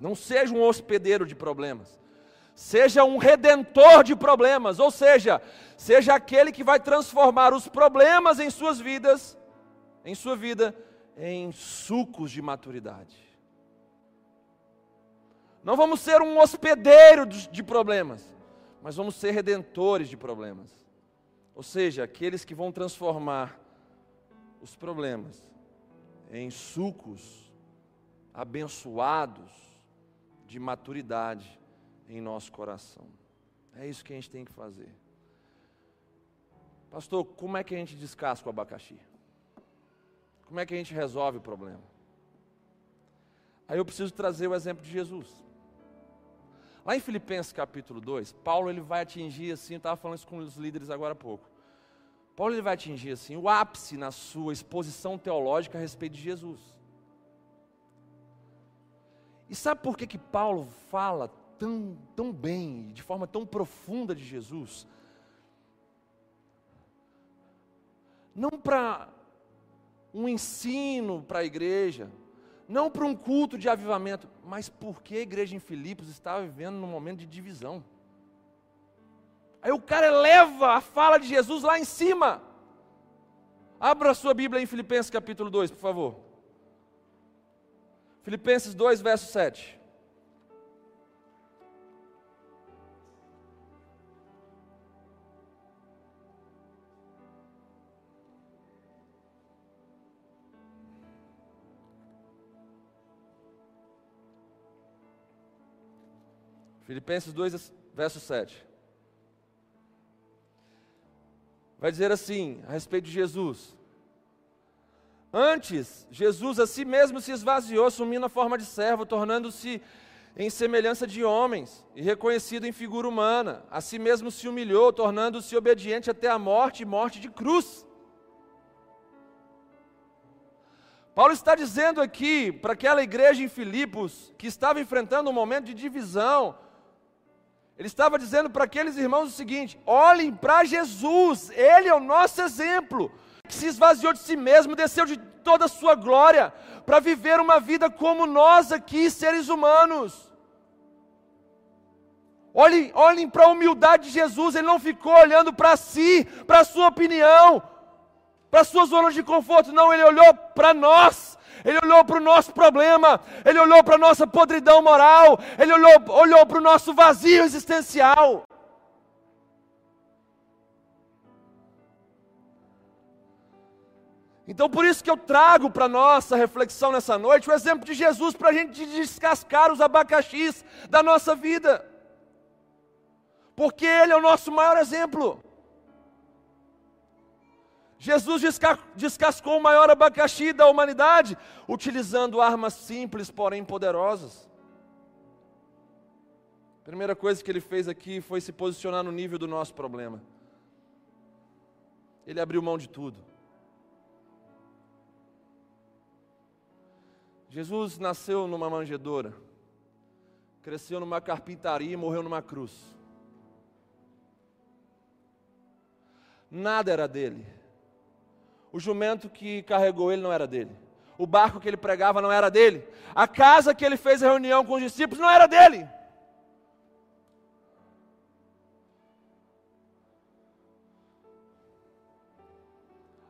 Não seja um hospedeiro de problemas. Seja um redentor de problemas, ou seja, seja aquele que vai transformar os problemas em suas vidas, em sua vida, em sucos de maturidade. Não vamos ser um hospedeiro de problemas, mas vamos ser redentores de problemas. Ou seja, aqueles que vão transformar os problemas em sucos abençoados de maturidade em nosso coração. É isso que a gente tem que fazer. Pastor, como é que a gente descasca o abacaxi? Como é que a gente resolve o problema? Aí eu preciso trazer o exemplo de Jesus. Lá em Filipenses capítulo 2, Paulo ele vai atingir assim, eu estava falando isso com os líderes agora há pouco. Paulo ele vai atingir assim o ápice na sua exposição teológica a respeito de Jesus. E sabe por que, que Paulo fala tão, tão bem, de forma tão profunda de Jesus? Não para um ensino para a igreja, não para um culto de avivamento, mas porque a igreja em Filipos estava vivendo num momento de divisão. Aí o cara eleva a fala de Jesus lá em cima. Abra a sua Bíblia em Filipenses capítulo 2, por favor. Filipenses 2, verso 7. Filipenses 2, verso 7. Vai dizer assim, a respeito de Jesus: Antes, Jesus a si mesmo se esvaziou, assumindo a forma de servo, tornando-se em semelhança de homens e reconhecido em figura humana. A si mesmo se humilhou, tornando-se obediente até a morte e morte de cruz. Paulo está dizendo aqui para aquela igreja em Filipos, que estava enfrentando um momento de divisão, ele estava dizendo para aqueles irmãos o seguinte: olhem para Jesus, Ele é o nosso exemplo que se esvaziou de si mesmo, desceu de toda a sua glória, para viver uma vida como nós aqui, seres humanos. Olhem, olhem para a humildade de Jesus, ele não ficou olhando para si, para a sua opinião, para a sua zona de conforto, não, ele olhou para nós, ele olhou para o nosso problema, ele olhou para a nossa podridão moral, ele olhou, olhou para o nosso vazio existencial. Então, por isso que eu trago para nossa reflexão nessa noite o exemplo de Jesus para a gente descascar os abacaxis da nossa vida, porque Ele é o nosso maior exemplo. Jesus descascou o maior abacaxi da humanidade, utilizando armas simples, porém poderosas. A primeira coisa que ele fez aqui foi se posicionar no nível do nosso problema. Ele abriu mão de tudo. Jesus nasceu numa manjedoura, cresceu numa carpintaria e morreu numa cruz. Nada era dele. O jumento que carregou ele não era dele. O barco que ele pregava não era dele. A casa que ele fez a reunião com os discípulos não era dele.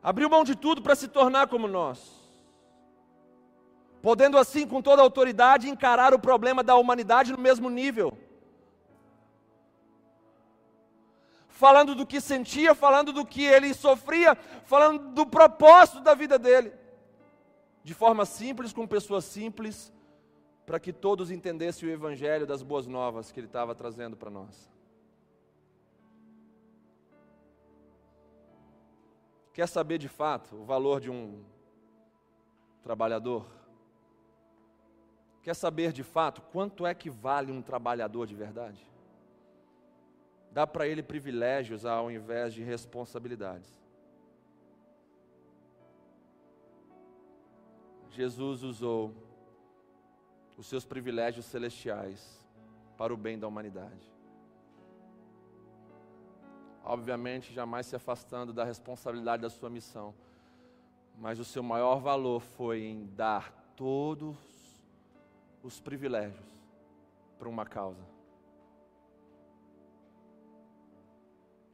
Abriu mão de tudo para se tornar como nós podendo assim, com toda autoridade, encarar o problema da humanidade no mesmo nível. Falando do que sentia, falando do que ele sofria, falando do propósito da vida dele. De forma simples, com pessoas simples, para que todos entendessem o evangelho das boas novas que ele estava trazendo para nós. Quer saber de fato o valor de um trabalhador? Quer saber de fato quanto é que vale um trabalhador de verdade? Dá para ele privilégios ao invés de responsabilidades. Jesus usou os seus privilégios celestiais para o bem da humanidade. Obviamente, jamais se afastando da responsabilidade da sua missão, mas o seu maior valor foi em dar todos os privilégios para uma causa.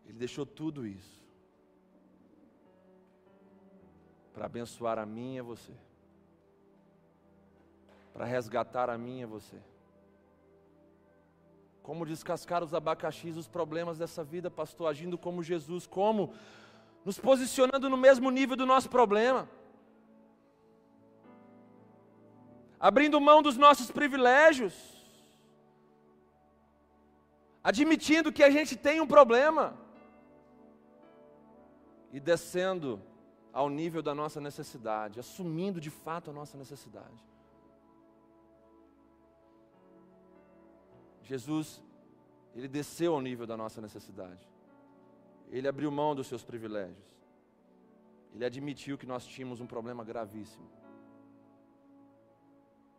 Ele deixou tudo isso para abençoar a mim e a você, para resgatar a mim e a você. Como descascar os abacaxis, os problemas dessa vida, pastor, agindo como Jesus, como nos posicionando no mesmo nível do nosso problema. Abrindo mão dos nossos privilégios. Admitindo que a gente tem um problema. E descendo ao nível da nossa necessidade, assumindo de fato a nossa necessidade. Jesus, ele desceu ao nível da nossa necessidade. Ele abriu mão dos seus privilégios. Ele admitiu que nós tínhamos um problema gravíssimo.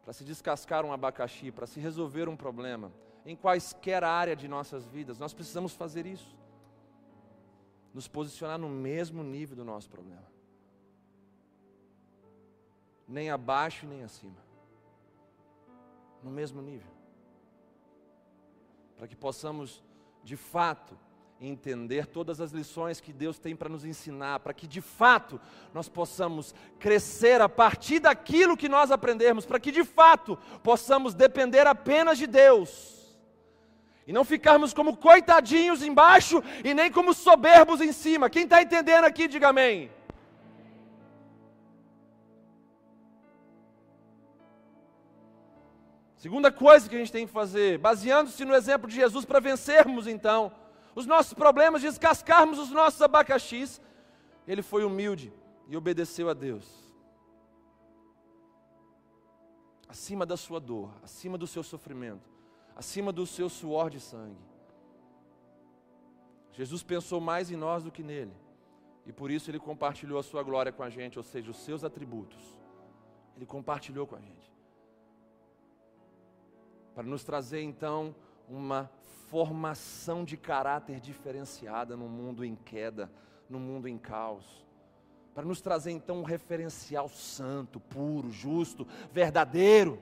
Para se descascar um abacaxi, para se resolver um problema, em quaisquer área de nossas vidas, nós precisamos fazer isso. Nos posicionar no mesmo nível do nosso problema nem abaixo nem acima. No mesmo nível. Para que possamos, de fato, entender todas as lições que Deus tem para nos ensinar, para que de fato nós possamos crescer a partir daquilo que nós aprendermos, para que de fato possamos depender apenas de Deus. E não ficarmos como coitadinhos embaixo e nem como soberbos em cima. Quem está entendendo aqui, diga amém. Segunda coisa que a gente tem que fazer, baseando-se no exemplo de Jesus para vencermos então os nossos problemas, descascarmos os nossos abacaxis, ele foi humilde e obedeceu a Deus. Acima da sua dor, acima do seu sofrimento, acima do seu suor de sangue. Jesus pensou mais em nós do que nele. E por isso ele compartilhou a sua glória com a gente, ou seja, os seus atributos. Ele compartilhou com a gente para nos trazer então uma formação de caráter diferenciada no mundo em queda, no mundo em caos. Para nos trazer então um referencial santo, puro, justo, verdadeiro.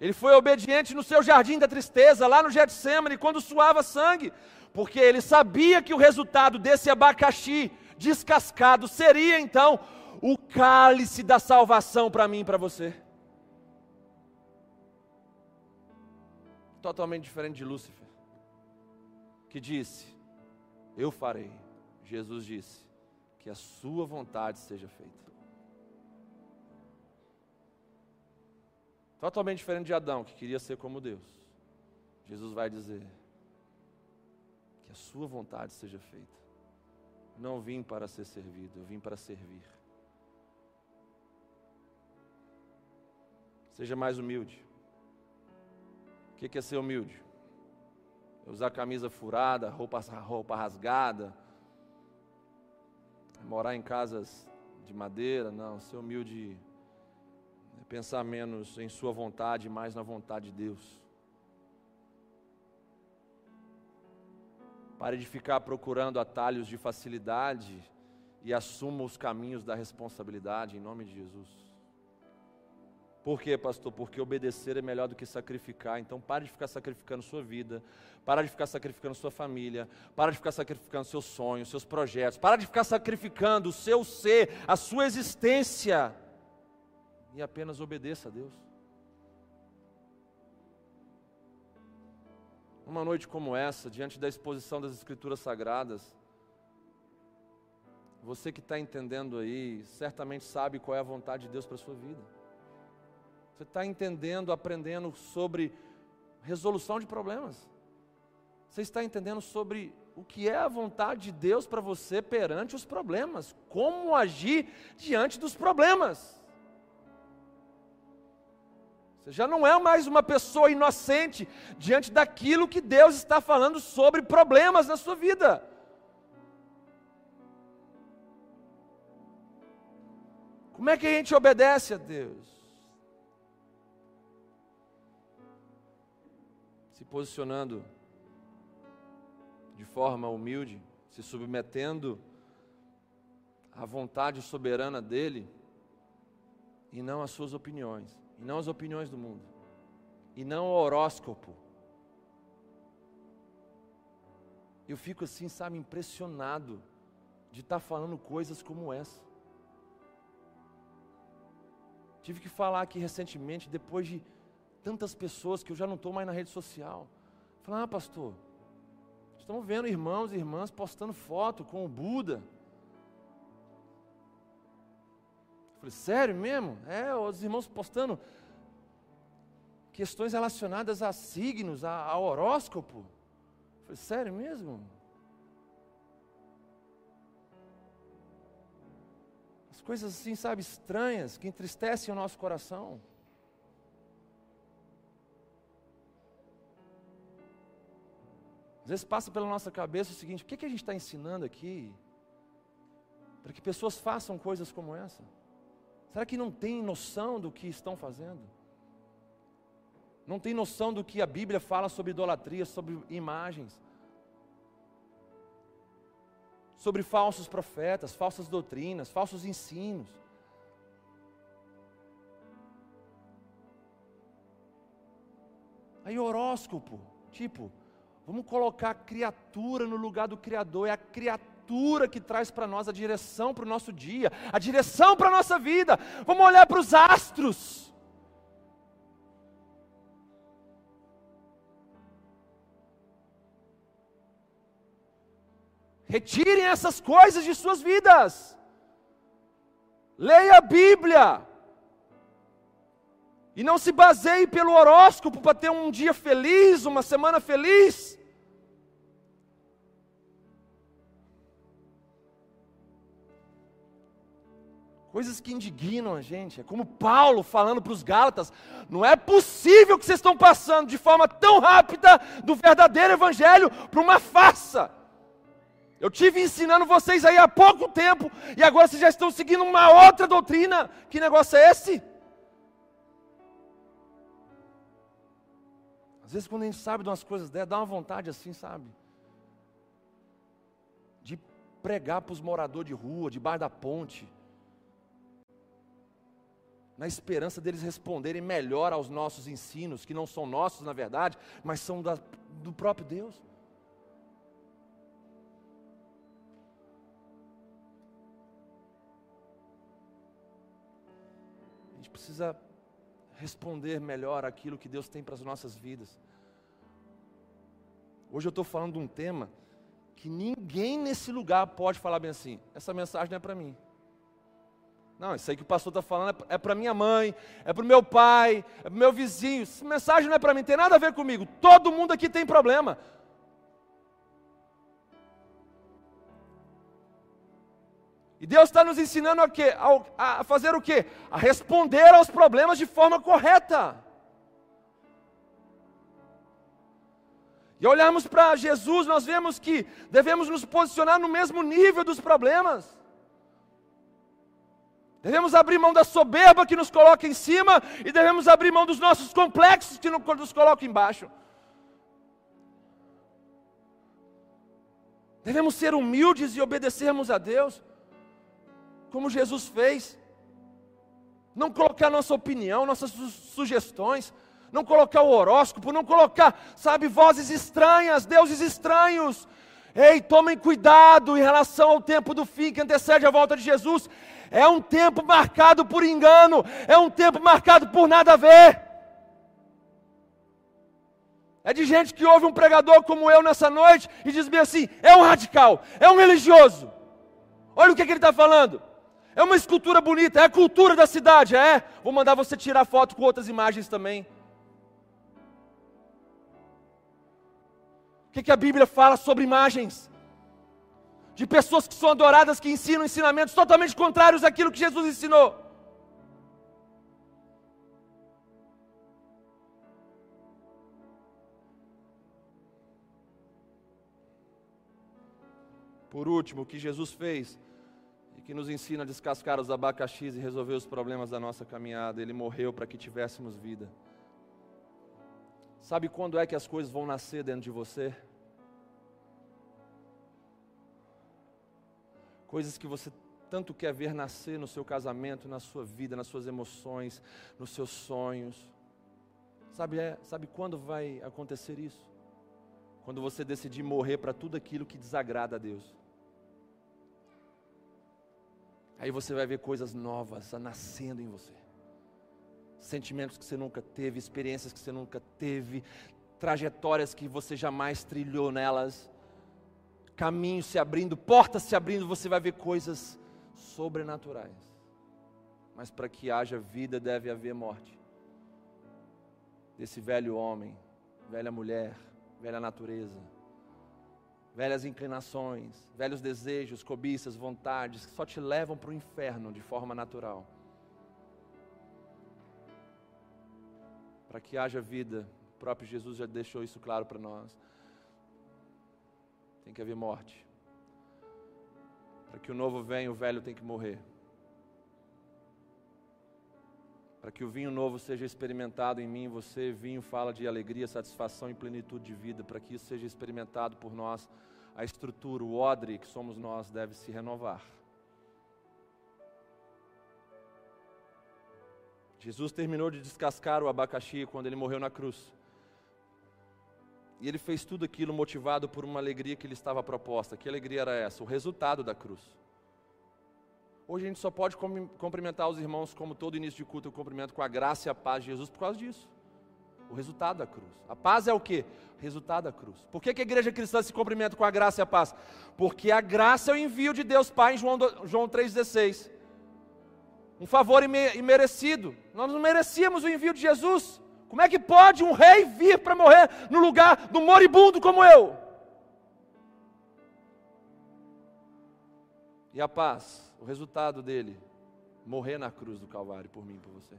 Ele foi obediente no seu jardim da tristeza, lá no Getsemane, quando suava sangue, porque ele sabia que o resultado desse abacaxi descascado seria então o cálice da salvação para mim e para você. Totalmente diferente de Lúcifer, que disse: Eu farei. Jesus disse: Que a sua vontade seja feita. Totalmente diferente de Adão, que queria ser como Deus. Jesus vai dizer: Que a sua vontade seja feita. Não vim para ser servido, eu vim para servir. Seja mais humilde que, que é ser humilde? É usar camisa furada, roupa, roupa rasgada, é morar em casas de madeira, não. Ser humilde é pensar menos em sua vontade, mais na vontade de Deus. Pare de ficar procurando atalhos de facilidade e assuma os caminhos da responsabilidade em nome de Jesus. Por quê, pastor? Porque obedecer é melhor do que sacrificar. Então pare de ficar sacrificando sua vida, para de ficar sacrificando sua família, para de ficar sacrificando seus sonhos, seus projetos, para de ficar sacrificando o seu ser, a sua existência. E apenas obedeça a Deus. Uma noite como essa, diante da exposição das Escrituras Sagradas, você que está entendendo aí, certamente sabe qual é a vontade de Deus para a sua vida. Você está entendendo, aprendendo sobre resolução de problemas. Você está entendendo sobre o que é a vontade de Deus para você perante os problemas, como agir diante dos problemas. Você já não é mais uma pessoa inocente diante daquilo que Deus está falando sobre problemas na sua vida. Como é que a gente obedece a Deus? Se posicionando de forma humilde, se submetendo à vontade soberana dele e não às suas opiniões, e não às opiniões do mundo, e não ao horóscopo. Eu fico assim, sabe, impressionado de estar tá falando coisas como essa. Tive que falar aqui recentemente, depois de tantas pessoas que eu já não estou mais na rede social. Falar, ah, pastor, estamos vendo irmãos e irmãs postando foto com o Buda. falei, sério mesmo? É, os irmãos postando questões relacionadas a signos, a, a horóscopo. falei, sério mesmo? As coisas assim, sabe, estranhas, que entristecem o nosso coração. Às vezes passa pela nossa cabeça o seguinte: o que, que a gente está ensinando aqui? Para que pessoas façam coisas como essa? Será que não tem noção do que estão fazendo? Não tem noção do que a Bíblia fala sobre idolatria, sobre imagens, sobre falsos profetas, falsas doutrinas, falsos ensinos. Aí horóscopo, tipo, vamos colocar a criatura no lugar do Criador, é a criatura que traz para nós a direção para o nosso dia, a direção para a nossa vida. Vamos olhar para os astros. Retirem essas coisas de suas vidas. Leia a Bíblia. E não se baseie pelo horóscopo para ter um dia feliz, uma semana feliz. Coisas que indignam a gente. É como Paulo falando para os Gálatas: não é possível que vocês estão passando de forma tão rápida do verdadeiro evangelho para uma farsa. Eu tive ensinando vocês aí há pouco tempo e agora vocês já estão seguindo uma outra doutrina. Que negócio é esse? Às vezes quando a gente sabe de umas coisas dessas, dá uma vontade assim, sabe? De pregar para os moradores de rua, debaixo da ponte na esperança deles responderem melhor aos nossos ensinos, que não são nossos na verdade, mas são da, do próprio Deus. A gente precisa responder melhor aquilo que Deus tem para as nossas vidas. Hoje eu estou falando de um tema que ninguém nesse lugar pode falar bem assim: essa mensagem não é para mim. Não, isso aí que o pastor está falando é para minha mãe, é para o meu pai, é para o meu vizinho. Essa mensagem não é para mim, tem nada a ver comigo. Todo mundo aqui tem problema. E Deus está nos ensinando a, quê? a fazer o quê? A responder aos problemas de forma correta. E olharmos para Jesus, nós vemos que devemos nos posicionar no mesmo nível dos problemas. Devemos abrir mão da soberba que nos coloca em cima e devemos abrir mão dos nossos complexos que nos colocam embaixo. Devemos ser humildes e obedecermos a Deus, como Jesus fez. Não colocar nossa opinião, nossas sugestões, não colocar o horóscopo, não colocar, sabe, vozes estranhas, deuses estranhos. Ei, tomem cuidado em relação ao tempo do fim que antecede a volta de Jesus. É um tempo marcado por engano, é um tempo marcado por nada a ver. É de gente que ouve um pregador como eu nessa noite e diz bem assim: é um radical, é um religioso. Olha o que, que ele está falando. É uma escultura bonita, é a cultura da cidade, é? Vou mandar você tirar foto com outras imagens também. O que, que a Bíblia fala sobre imagens? De pessoas que são adoradas, que ensinam ensinamentos totalmente contrários àquilo que Jesus ensinou. Por último, o que Jesus fez e que nos ensina a descascar os abacaxis e resolver os problemas da nossa caminhada, ele morreu para que tivéssemos vida. Sabe quando é que as coisas vão nascer dentro de você? Coisas que você tanto quer ver nascer no seu casamento, na sua vida, nas suas emoções, nos seus sonhos. Sabe, é, sabe quando vai acontecer isso? Quando você decidir morrer para tudo aquilo que desagrada a Deus. Aí você vai ver coisas novas nascendo em você. Sentimentos que você nunca teve, experiências que você nunca teve, trajetórias que você jamais trilhou nelas, caminhos se abrindo, portas se abrindo, você vai ver coisas sobrenaturais. Mas para que haja vida, deve haver morte. Desse velho homem, velha mulher, velha natureza velhas inclinações, velhos desejos, cobiças, vontades, que só te levam para o inferno de forma natural. Para que haja vida, o próprio Jesus já deixou isso claro para nós. Tem que haver morte. Para que o novo venha, o velho tem que morrer. Para que o vinho novo seja experimentado em mim, você, vinho fala de alegria, satisfação e plenitude de vida. Para que isso seja experimentado por nós, a estrutura, o odre que somos nós, deve se renovar. Jesus terminou de descascar o abacaxi quando ele morreu na cruz. E ele fez tudo aquilo motivado por uma alegria que lhe estava proposta. Que alegria era essa? O resultado da cruz. Hoje a gente só pode cumprimentar os irmãos, como todo início de culto eu cumprimento com a graça e a paz de Jesus por causa disso. O resultado da cruz. A paz é o que? Resultado da cruz. Por que, que, a igreja cristã se cumprimenta com a graça e a paz? Porque a graça é o envio de Deus Pai em João, João 3,16. Um favor imerecido. Nós não merecíamos o envio de Jesus. Como é que pode um rei vir para morrer no lugar do moribundo como eu? E a paz o resultado dele, morrer na cruz do Calvário por mim por você.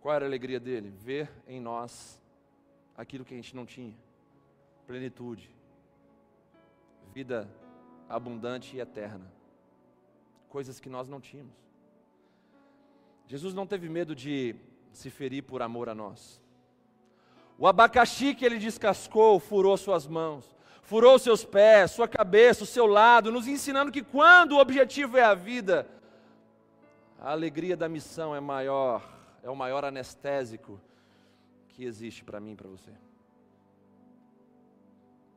Qual era a alegria dele? Ver em nós aquilo que a gente não tinha: plenitude, vida abundante e eterna, coisas que nós não tínhamos. Jesus não teve medo de se ferir por amor a nós. O abacaxi que ele descascou furou suas mãos furou seus pés, sua cabeça, o seu lado, nos ensinando que quando o objetivo é a vida, a alegria da missão é maior, é o maior anestésico que existe para mim e para você.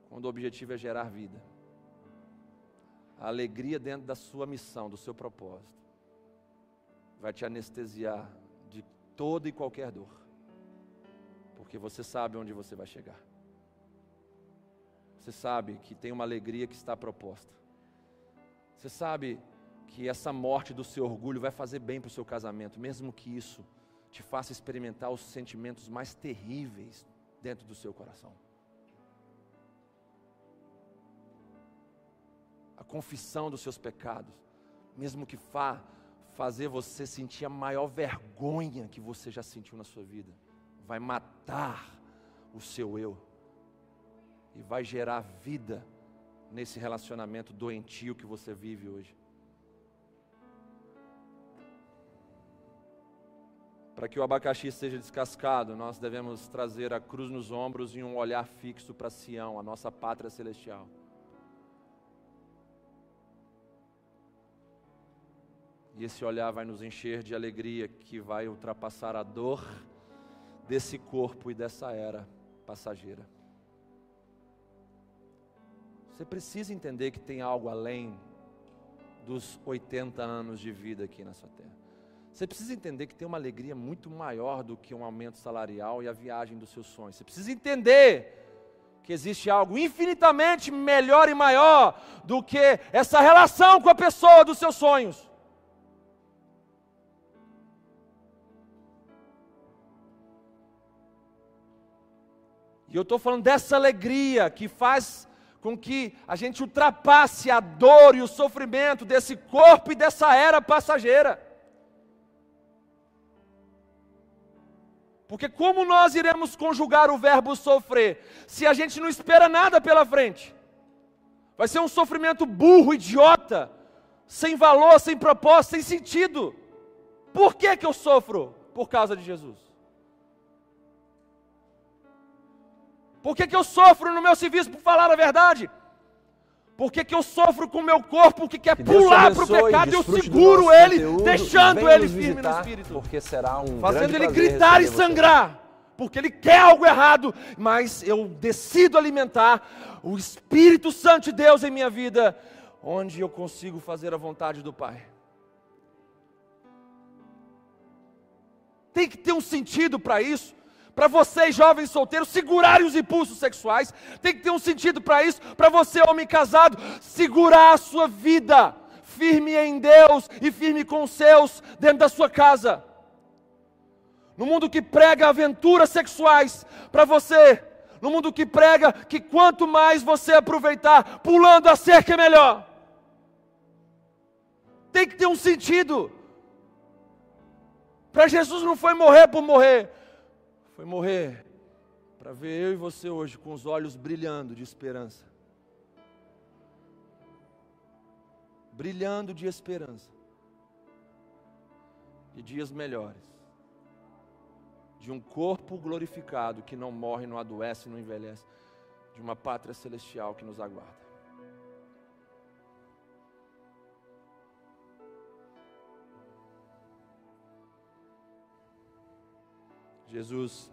Quando o objetivo é gerar vida, a alegria dentro da sua missão, do seu propósito, vai te anestesiar de toda e qualquer dor, porque você sabe onde você vai chegar você sabe que tem uma alegria que está proposta. Você sabe que essa morte do seu orgulho vai fazer bem para o seu casamento, mesmo que isso te faça experimentar os sentimentos mais terríveis dentro do seu coração. A confissão dos seus pecados, mesmo que vá fazer você sentir a maior vergonha que você já sentiu na sua vida, vai matar o seu eu e vai gerar vida nesse relacionamento doentio que você vive hoje. Para que o abacaxi seja descascado, nós devemos trazer a cruz nos ombros e um olhar fixo para Sião, a nossa pátria celestial. E esse olhar vai nos encher de alegria que vai ultrapassar a dor desse corpo e dessa era passageira. Você precisa entender que tem algo além dos 80 anos de vida aqui na sua terra. Você precisa entender que tem uma alegria muito maior do que um aumento salarial e a viagem dos seus sonhos. Você precisa entender que existe algo infinitamente melhor e maior do que essa relação com a pessoa dos seus sonhos. E eu estou falando dessa alegria que faz com que a gente ultrapasse a dor e o sofrimento desse corpo e dessa era passageira. Porque como nós iremos conjugar o verbo sofrer se a gente não espera nada pela frente? Vai ser um sofrimento burro, idiota, sem valor, sem propósito, sem sentido. Por que, que eu sofro? Por causa de Jesus. Por que, que eu sofro no meu serviço por falar a verdade? Por que, que eu sofro com o meu corpo que quer Que pular para o pecado e eu seguro ele, conteúdo, deixando ele firme no espírito? Porque será um fazendo ele gritar e receber você. sangrar, porque ele quer algo errado, mas eu decido alimentar o Espírito Santo de Deus em minha vida, onde eu consigo fazer a vontade do Pai. Tem que ter um sentido para isso. Para vocês, jovens solteiros, segurarem os impulsos sexuais. Tem que ter um sentido para isso. Para você, homem casado, segurar a sua vida. Firme em Deus e firme com os seus dentro da sua casa. No mundo que prega aventuras sexuais para você. No mundo que prega que quanto mais você aproveitar, pulando a cerca é melhor. Tem que ter um sentido. Para Jesus não foi morrer por morrer, foi morrer para ver eu e você hoje com os olhos brilhando de esperança. Brilhando de esperança. De dias melhores. De um corpo glorificado que não morre, não adoece, não envelhece. De uma pátria celestial que nos aguarda. Jesus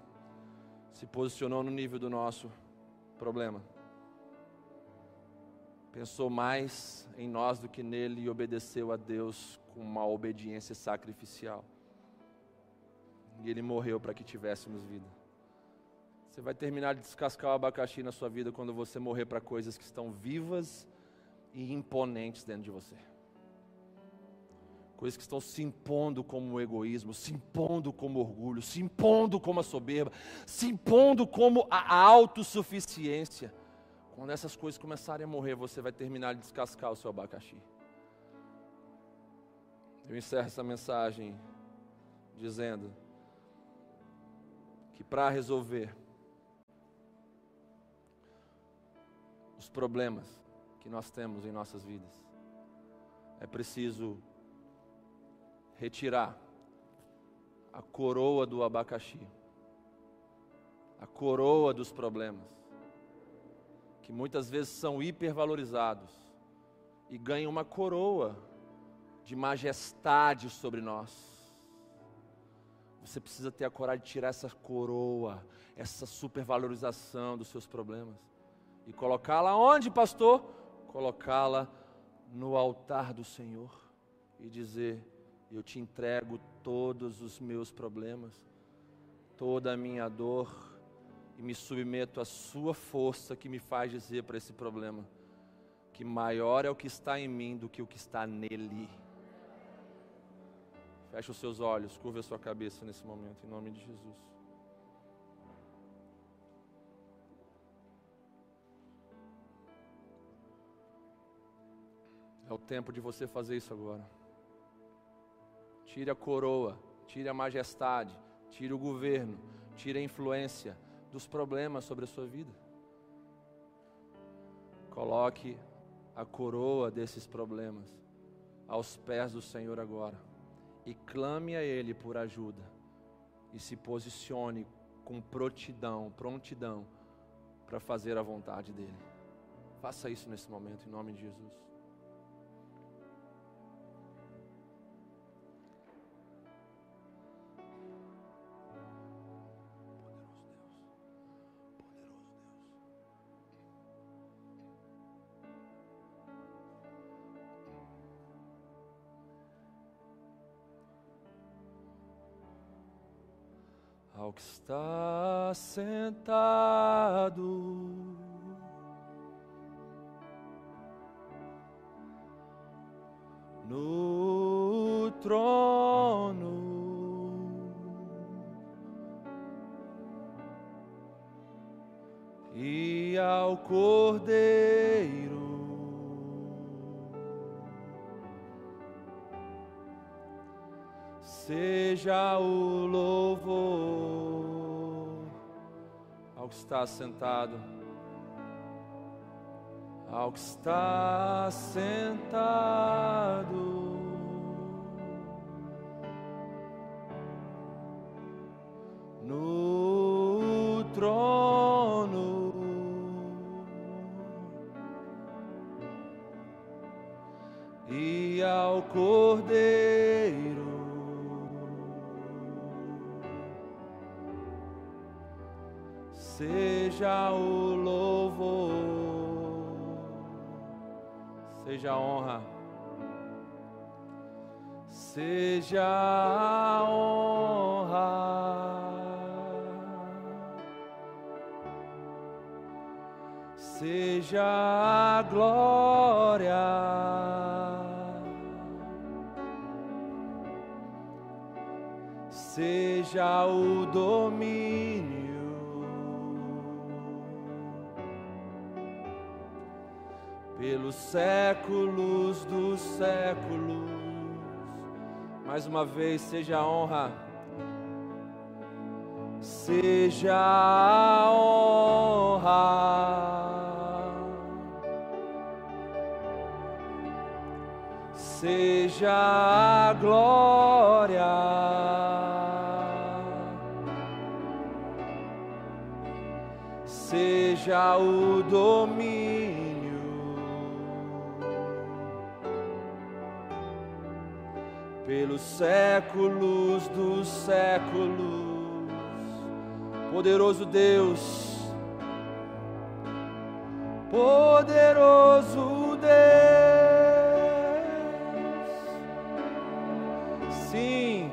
se posicionou no nível do nosso problema. Pensou mais em nós do que nele e obedeceu a Deus com uma obediência sacrificial. E ele morreu para que tivéssemos vida. Você vai terminar de descascar o abacaxi na sua vida quando você morrer para coisas que estão vivas e imponentes dentro de você coisas que estão se impondo como egoísmo, se impondo como orgulho, se impondo como a soberba, se impondo como a autossuficiência. Quando essas coisas começarem a morrer, você vai terminar de descascar o seu abacaxi. Eu encerro essa mensagem dizendo que para resolver os problemas que nós temos em nossas vidas, é preciso retirar a coroa do abacaxi, a coroa dos problemas, que muitas vezes são hipervalorizados e ganham uma coroa de majestade sobre nós. Você precisa ter a coragem de tirar essa coroa, essa supervalorização dos seus problemas e colocá-la onde, pastor? Colocá-la no altar do Senhor e dizer: eu te entrego todos os meus problemas, toda a minha dor, e me submeto à Sua força que me faz dizer para esse problema que maior é o que está em mim do que o que está nele. Feche os seus olhos, curva a sua cabeça nesse momento, em nome de Jesus. É o tempo de você fazer isso agora. Tire a coroa, tire a majestade, tire o governo, tire a influência dos problemas sobre a sua vida. Coloque a coroa desses problemas aos pés do Senhor agora e clame a Ele por ajuda e se posicione com prontidão, prontidão para fazer a vontade dEle. Faça isso nesse momento, em nome de Jesus. Que está sentado. No trono, e ao Cordeiro. Está sentado, ao que está sentado. Seja a honra. Seja a glória. seja o domínio. Pelos séculos dos séculos, mais uma vez, seja a honra, seja a honra, seja a glória. seja o domínio. Pelos séculos dos séculos, poderoso Deus, poderoso Deus, sim,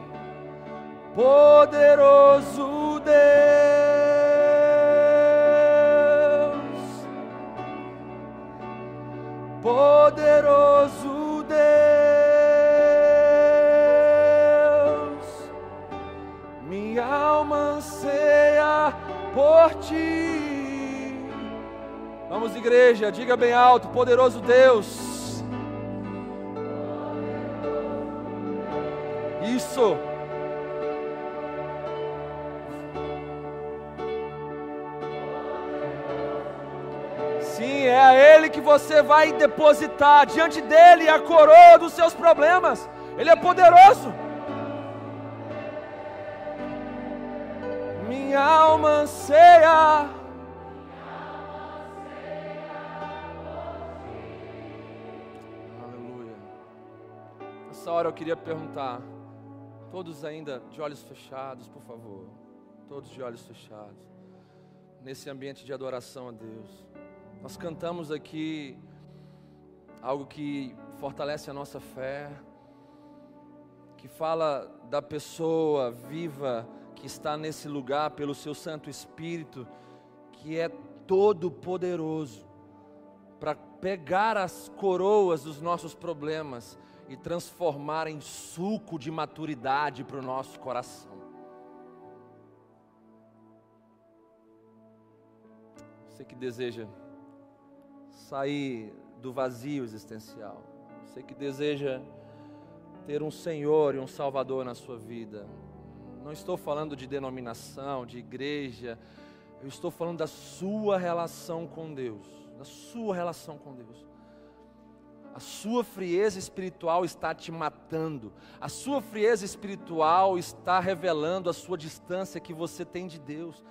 poderoso Deus. poderoso ti. Vamos, igreja, diga bem alto: poderoso Deus. Isso. que você vai depositar diante dele a coroa dos seus problemas. Ele é poderoso. Minha alma anseia. Aleluia. Nessa hora eu queria perguntar, todos ainda de olhos fechados, por favor. Todos de olhos fechados. Nesse ambiente de adoração a Deus. Nós cantamos aqui algo que fortalece a nossa fé, que fala da pessoa viva que está nesse lugar pelo seu Santo Espírito, que é todo poderoso para pegar as coroas dos nossos problemas e transformar em suco de maturidade para o nosso coração. Você que deseja sair do vazio existencial. Você que deseja ter um Senhor e um Salvador na sua vida. Não estou falando de denominação, de igreja. Eu estou falando da sua relação com Deus. Da sua relação com Deus. A sua frieza espiritual está te matando. A sua frieza espiritual está revelando a sua distância que você tem de Deus.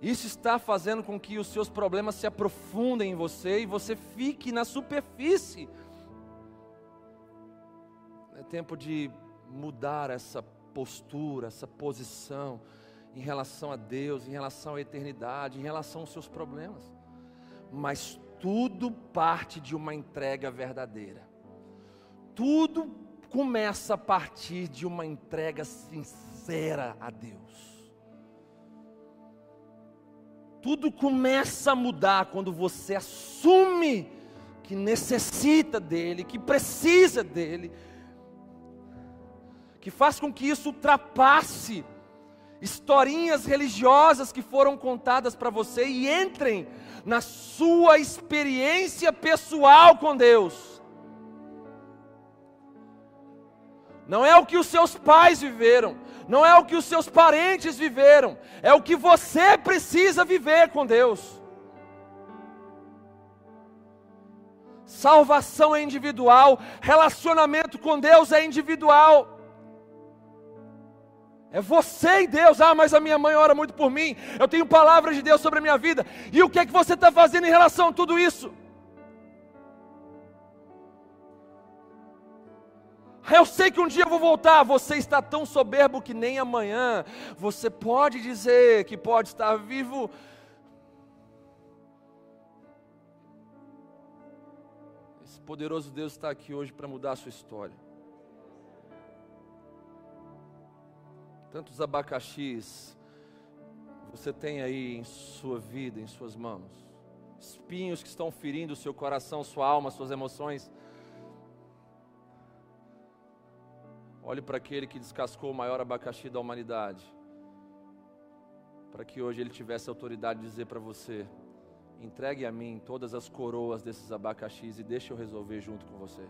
Isso está fazendo com que os seus problemas se aprofundem em você e você fique na superfície. É tempo de mudar essa postura, essa posição em relação a Deus, em relação à eternidade, em relação aos seus problemas. Mas tudo parte de uma entrega verdadeira. Tudo começa a partir de uma entrega sincera a Deus. Tudo começa a mudar quando você assume que necessita dele, que precisa dele, que faz com que isso ultrapasse historinhas religiosas que foram contadas para você e entrem na sua experiência pessoal com Deus. Não é o que os seus pais viveram, não é o que os seus parentes viveram, é o que você precisa viver com Deus. Salvação é individual, relacionamento com Deus é individual. É você e Deus. Ah, mas a minha mãe ora muito por mim. Eu tenho palavras de Deus sobre a minha vida. E o que é que você está fazendo em relação a tudo isso? Eu sei que um dia eu vou voltar. Você está tão soberbo que nem amanhã. Você pode dizer que pode estar vivo. Esse poderoso Deus está aqui hoje para mudar a sua história. Tantos abacaxis você tem aí em sua vida, em suas mãos. Espinhos que estão ferindo o seu coração, sua alma, suas emoções. Olhe para aquele que descascou o maior abacaxi da humanidade. Para que hoje ele tivesse autoridade de dizer para você: entregue a mim todas as coroas desses abacaxis e deixe eu resolver junto com você.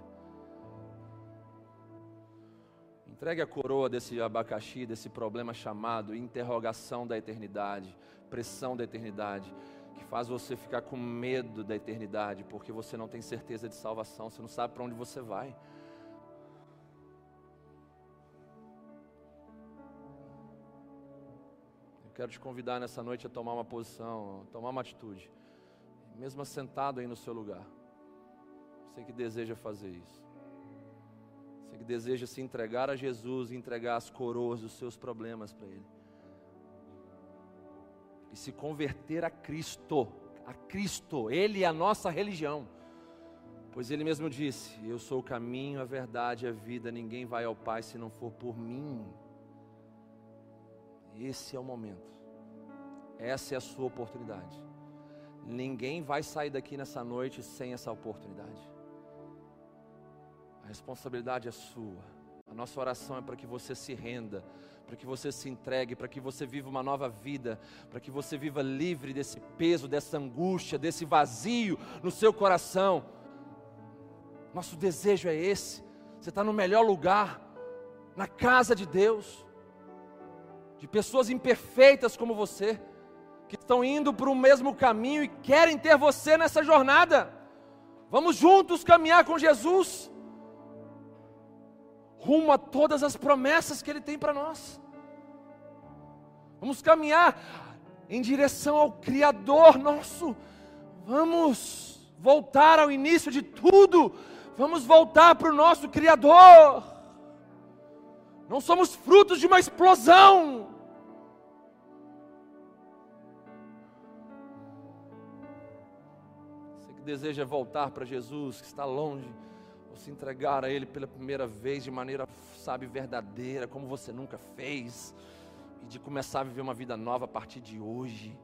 Entregue a coroa desse abacaxi, desse problema chamado interrogação da eternidade, pressão da eternidade, que faz você ficar com medo da eternidade, porque você não tem certeza de salvação, você não sabe para onde você vai. Eu quero te convidar nessa noite a tomar uma posição, tomar uma atitude, mesmo sentado aí no seu lugar. Você que deseja fazer isso. Você que deseja se entregar a Jesus e entregar as coroas dos seus problemas para Ele. E se converter a Cristo, a Cristo, Ele é a nossa religião. Pois Ele mesmo disse: Eu sou o caminho, a verdade e a vida, ninguém vai ao Pai se não for por mim. Esse é o momento, essa é a sua oportunidade. Ninguém vai sair daqui nessa noite sem essa oportunidade. A responsabilidade é sua. A nossa oração é para que você se renda, para que você se entregue, para que você viva uma nova vida, para que você viva livre desse peso, dessa angústia, desse vazio no seu coração. Nosso desejo é esse. Você está no melhor lugar, na casa de Deus, de pessoas imperfeitas como você, que estão indo para o mesmo caminho e querem ter você nessa jornada. Vamos juntos caminhar com Jesus rumo a todas as promessas que Ele tem para nós. Vamos caminhar em direção ao Criador nosso. Vamos voltar ao início de tudo. Vamos voltar para o nosso Criador. Não somos frutos de uma explosão. Você que deseja voltar para Jesus, que está longe se entregar a Ele pela primeira vez de maneira, sabe, verdadeira, como você nunca fez, e de começar a viver uma vida nova a partir de hoje,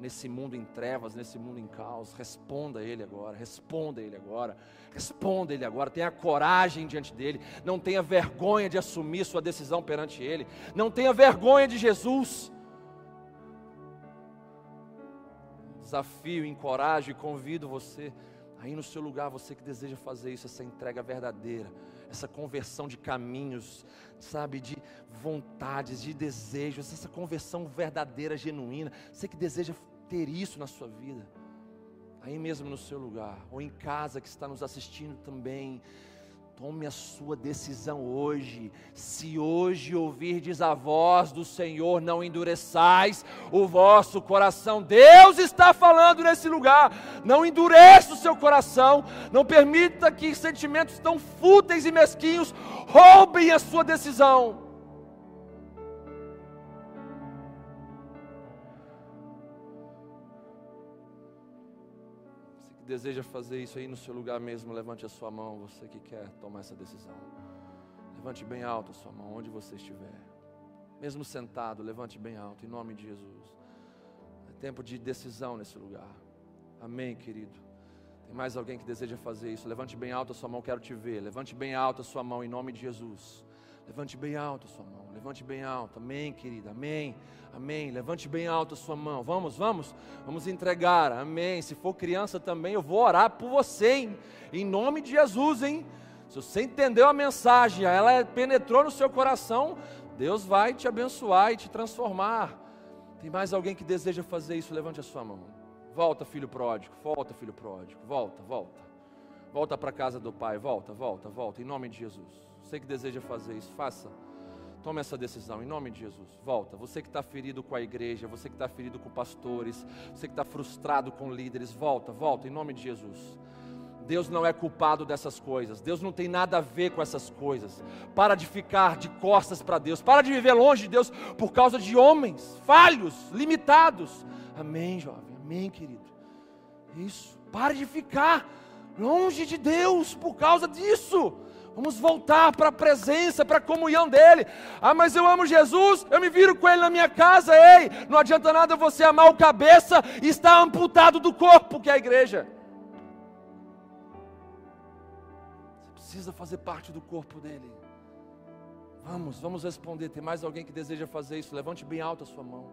nesse mundo em trevas, nesse mundo em caos. Responda a Ele agora, responda a Ele agora, responda a Ele agora. Tenha coragem diante dEle, não tenha vergonha de assumir sua decisão perante Ele, não tenha vergonha de Jesus. Desafio, encorajo e convido você Aí no seu lugar, você que deseja fazer isso, essa entrega verdadeira, essa conversão de caminhos, sabe, de vontades, de desejos, essa conversão verdadeira, genuína. Você que deseja ter isso na sua vida, aí mesmo no seu lugar, ou em casa que está nos assistindo também, Tome a sua decisão hoje. Se hoje ouvirdes a voz do Senhor, não endureçais o vosso coração. Deus está falando nesse lugar. Não endureça o seu coração. Não permita que sentimentos tão fúteis e mesquinhos roubem a sua decisão. Que deseja fazer isso aí no seu lugar mesmo, levante a sua mão, você que quer tomar essa decisão. Levante bem alto a sua mão, onde você estiver. Mesmo sentado, levante bem alto, em nome de Jesus. É tempo de decisão nesse lugar. Amém, querido. Tem mais alguém que deseja fazer isso? Levante bem alto a sua mão, quero te ver. Levante bem alto a sua mão, em nome de Jesus. Levante bem alto a sua mão. Levante bem alto. Amém, querida. Amém. Amém. Levante bem alto a sua mão. Vamos, vamos. Vamos entregar. Amém. Se for criança também, eu vou orar por você, hein? Em nome de Jesus, hein? Se você entendeu a mensagem, ela penetrou no seu coração, Deus vai te abençoar e te transformar. Tem mais alguém que deseja fazer isso? Levante a sua mão. Volta, filho pródigo. Volta, filho pródigo. Volta, volta. Volta para a casa do Pai. Volta, volta, volta. Em nome de Jesus. Você que deseja fazer isso, faça. Tome essa decisão em nome de Jesus. Volta. Você que está ferido com a igreja, você que está ferido com pastores, você que está frustrado com líderes, volta, volta em nome de Jesus. Deus não é culpado dessas coisas. Deus não tem nada a ver com essas coisas. Para de ficar de costas para Deus. Para de viver longe de Deus por causa de homens falhos, limitados. Amém, jovem. Amém, querido. Isso. Pare de ficar longe de Deus por causa disso. Vamos voltar para a presença, para a comunhão dele. Ah, mas eu amo Jesus, eu me viro com ele na minha casa. Ei, não adianta nada você amar o cabeça e estar amputado do corpo, que é a igreja. precisa fazer parte do corpo dele. Vamos, vamos responder. Tem mais alguém que deseja fazer isso? Levante bem alto a sua mão.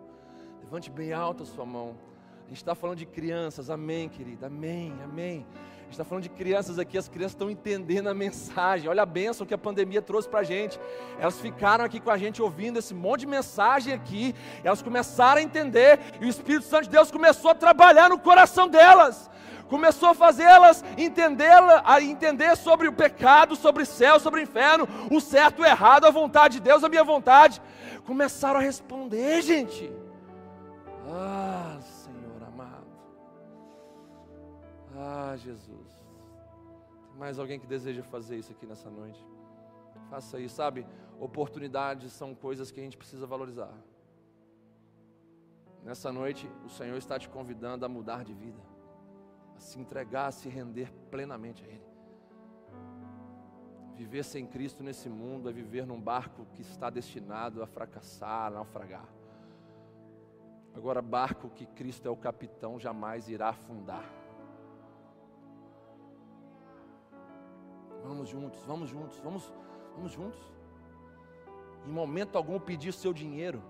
Levante bem alto a sua mão. A gente está falando de crianças, amém, querida, amém, amém. Gente está falando de crianças aqui, as crianças estão entendendo a mensagem. Olha a bênção que a pandemia trouxe para a gente. Elas ficaram aqui com a gente ouvindo esse monte de mensagem aqui. Elas começaram a entender e o Espírito Santo de Deus começou a trabalhar no coração delas começou a fazê-las entendê-la, a entender sobre o pecado, sobre o céu, sobre o inferno, o certo, o errado, a vontade de Deus, a minha vontade. Começaram a responder, gente. Ah, Jesus. Tem mais alguém que deseja fazer isso aqui nessa noite? Faça isso, sabe? Oportunidades são coisas que a gente precisa valorizar. Nessa noite, o Senhor está te convidando a mudar de vida se entregar, a se render plenamente a Ele. Viver sem Cristo nesse mundo é viver num barco que está destinado a fracassar, a naufragar. Agora, barco que Cristo é o capitão jamais irá afundar. Vamos juntos, vamos juntos, vamos, vamos juntos. Em momento algum pedi seu dinheiro.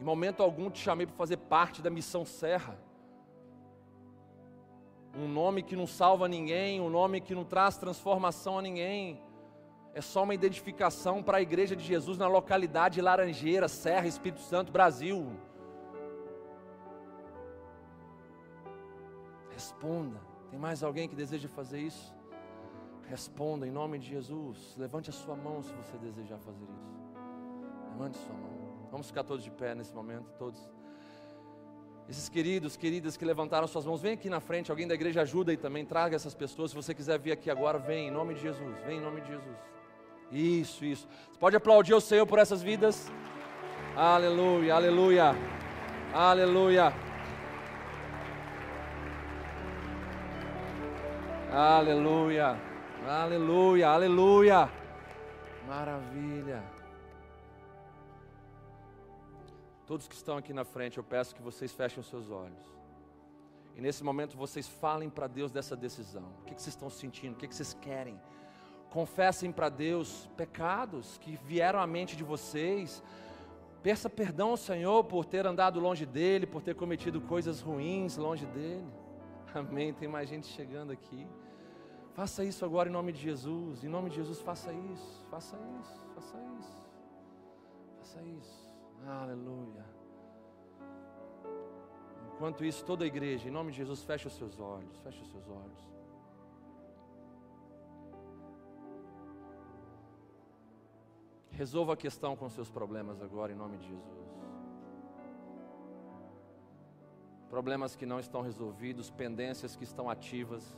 Em momento algum te chamei para fazer parte da missão Serra um nome que não salva ninguém, um nome que não traz transformação a ninguém. É só uma identificação para a igreja de Jesus na localidade Laranjeira, Serra, Espírito Santo, Brasil. Responda. Tem mais alguém que deseja fazer isso? Responda em nome de Jesus. Levante a sua mão se você desejar fazer isso. Levante a sua mão. Vamos ficar todos de pé nesse momento, todos. Esses queridos, queridas que levantaram suas mãos, vem aqui na frente, alguém da igreja ajuda aí também, traga essas pessoas. Se você quiser vir aqui agora, vem em nome de Jesus, vem em nome de Jesus. Isso, isso. Você pode aplaudir o Senhor por essas vidas? Aleluia, aleluia, aleluia. Aleluia, aleluia, aleluia. Maravilha. Todos que estão aqui na frente, eu peço que vocês fechem os seus olhos. E nesse momento vocês falem para Deus dessa decisão. O que, vocês estão sentindo? O que, que vocês querem? Confessem para Deus pecados que vieram à mente de vocês. Peça perdão ao Senhor por ter andado longe dele, por ter cometido coisas ruins longe dele. Amém. Tem mais gente chegando aqui. Faça isso agora em nome de Jesus. Em nome de Jesus, faça isso. Faça isso. Faça isso. Faça isso. Aleluia. Enquanto isso, toda a igreja, em nome de Jesus, feche os seus olhos, feche os seus olhos. Resolva a questão com seus problemas agora, em nome de Jesus. Problemas que não estão resolvidos, pendências que estão ativas,